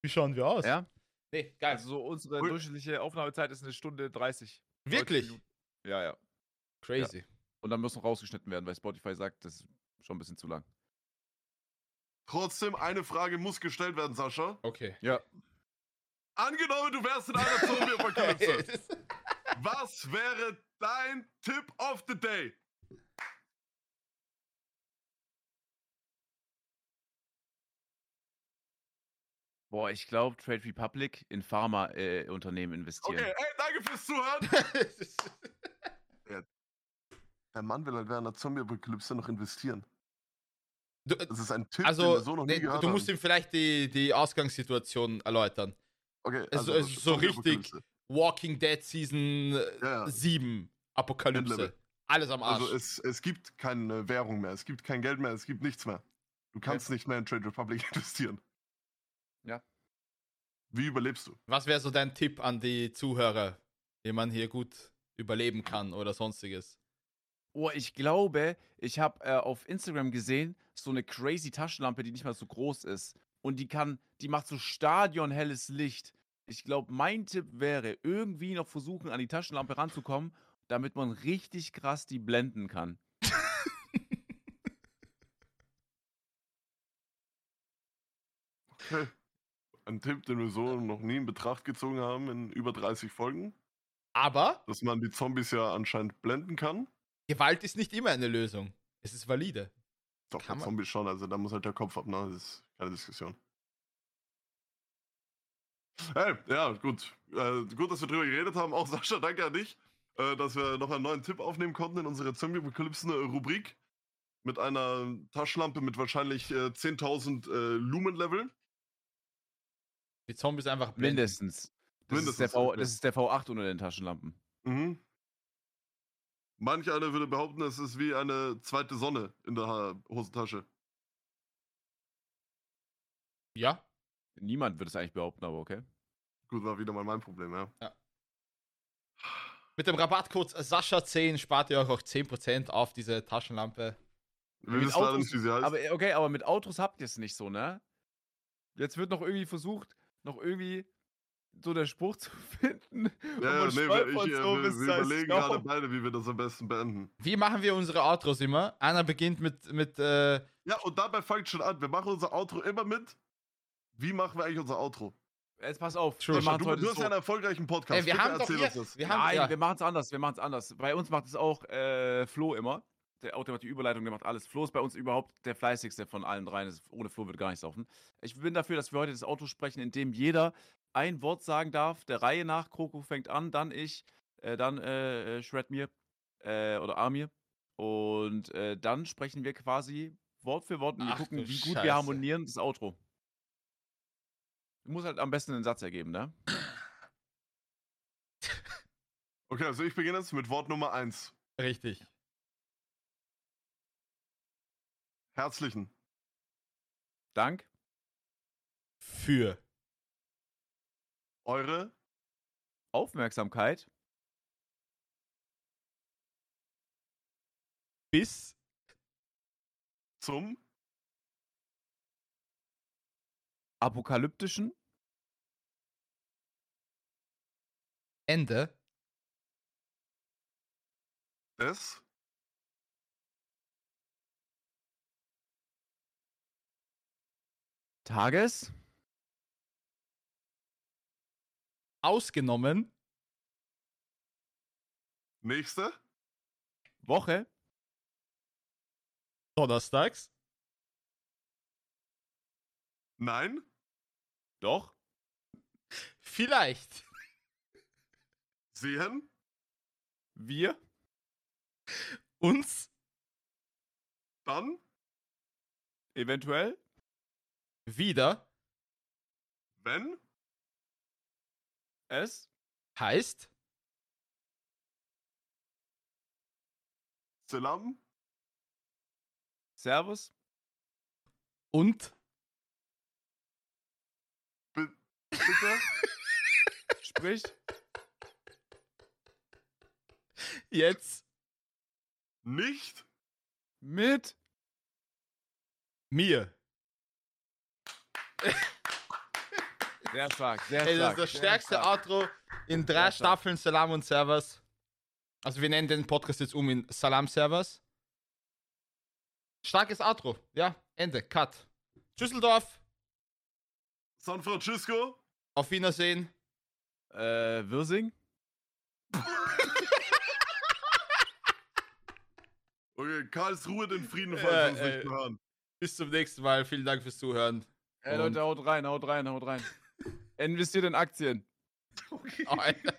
wie schauen wir aus? Ja? Nee, geil. Also so unsere Ui. durchschnittliche Aufnahmezeit ist eine Stunde 30. Wirklich? Ja, ja. Crazy. Und dann muss noch rausgeschnitten werden, weil Spotify sagt, das ist schon ein bisschen zu lang. Trotzdem, eine Frage muss gestellt werden, Sascha. Okay. Ja. Angenommen, du wärst in einer Zombie-Apokalypse. Was wäre dein Tipp of the Day? Boah, ich glaube, Trade Republic in Pharma-Unternehmen investieren. Okay, ey, danke fürs Zuhören. Der Mann will halt während einer Zombie-Apokalypse noch investieren. du, Das ist ein Tipp, den also, wir so noch nee, nie gehört du musst haben. ihm vielleicht die, die Ausgangssituation erläutern. Okay, es- es ist so Zombie-Apokalypse. Walking Dead Season äh, Ja, ja. 7 Apokalypse. Alles am Arsch. Also es, es gibt keine Währung mehr, es gibt kein Geld mehr, es gibt nichts mehr. Du kannst nicht mehr in Trade Republic investieren. Ja. Wie überlebst du? Was wäre so dein Tipp an die Zuhörer, wie man hier gut überleben kann oder sonstiges? Oh, ich glaube, ich habe äh, auf Instagram gesehen, so eine crazy Taschenlampe, die nicht mal so groß ist. Und die kann, die macht so stadionhelles Licht. Ich glaube, mein Tipp wäre, irgendwie noch versuchen, an die Taschenlampe ranzukommen, damit man richtig krass die blenden kann. Okay. Ein Tipp, den wir so noch nie in Betracht gezogen haben in über 30 Folgen, Aber dass man die Zombies ja anscheinend blenden kann. Gewalt ist nicht immer eine Lösung. Es ist valide. Doch, Kann. Zombies schon, also da muss halt der Kopf ab, ne? Das ist keine Diskussion. Hey, ja, gut. Äh, gut, dass wir drüber geredet haben. Auch Sascha, danke an dich, äh, dass wir noch einen neuen Tipp aufnehmen konnten in unsere Zombie-Apokalypsen-Rubrik. Mit einer Taschenlampe mit wahrscheinlich äh, 10.000 äh, Lumen-Level. Die Zombies einfach blenden. Mindestens. Das, Mindestens, ist der v, das ist der V8 unter den Taschenlampen. Mhm. Manch einer würde behaupten, es ist wie eine zweite Sonne in der Hosentasche. Ja, Niemand würde es eigentlich behaupten, aber okay. Gut, war wieder mal mein Problem, ja. mit dem Rabattcode Sascha10 spart ihr euch auch 10% auf diese Taschenlampe. Wir Mit wissen Autos- nicht, wie sie heißt. Aber okay, aber mit Autos habt ihr es nicht so, ne? Jetzt wird noch irgendwie versucht, noch irgendwie so der Spruch zu finden. und Ja, ja, nee, wir, stolpert ich, äh, so wir, wir überlegen Stau. gerade beide, wie wir das am besten beenden. Wie machen wir unsere Outros immer? Einer beginnt mit, mit äh, Ja, und dabei fängt schon an. Wir machen unser Outro immer mit. Wie machen wir eigentlich unser Outro? Jetzt pass auf, wir Sascha, machen du, heute du hast so. ja einen erfolgreichen Podcast. Ey, wir Bitte haben doch erzähl hier, uns das. wir haben, Nein, ja, wir machen es anders, wir machen es anders. Bei uns macht es auch äh, Flo immer. Der Auto macht die Überleitung, der macht alles. Flo ist bei uns überhaupt der fleißigste von allen dreien. Ohne Flo würde gar nichts laufen. Ich bin dafür, dass wir heute das Auto sprechen, in dem jeder ein Wort sagen darf, der Reihe nach. Kroko fängt an, dann ich, äh, dann äh, äh, Shred mir äh, oder Amir. Und äh, dann sprechen wir quasi Wort für Wort und wir Ach gucken, du wie gut Scheiße. wir harmonieren, das Outro. Muss halt am besten einen Satz ergeben, ne? Okay, also ich beginne jetzt mit Wort Nummer 1. Richtig. Herzlichen. Dank. Für. Eure. Aufmerksamkeit. Bis. Zum. Apokalyptischen? Ende. Des? Tages? Ausgenommen. Nächste? Woche. Donnerstags? Nein doch. Vielleicht. Sehen. Wir. Uns. Dann. Eventuell. Wieder. Wenn. Es heißt. Selam Servus. Und bitte sprich jetzt nicht mit mir. sehr stark sehr Ey, das stark ist das stärkste stark. Outro in drei stark. Staffeln Salam und Servers. Also wir nennen den Podcast jetzt um in Salam Servers. Starkes Outro. Ja, Ende. Cut. Düsseldorf. San Francisco Auf Wiedersehen. äh, Wirsing Okay, Karlsruhe den Frieden, falls uns äh, nicht mehr hören. Bis zum nächsten Mal. Vielen Dank fürs Zuhören. Ey, Leute, haut rein haut rein haut rein investiert in Aktien Alter.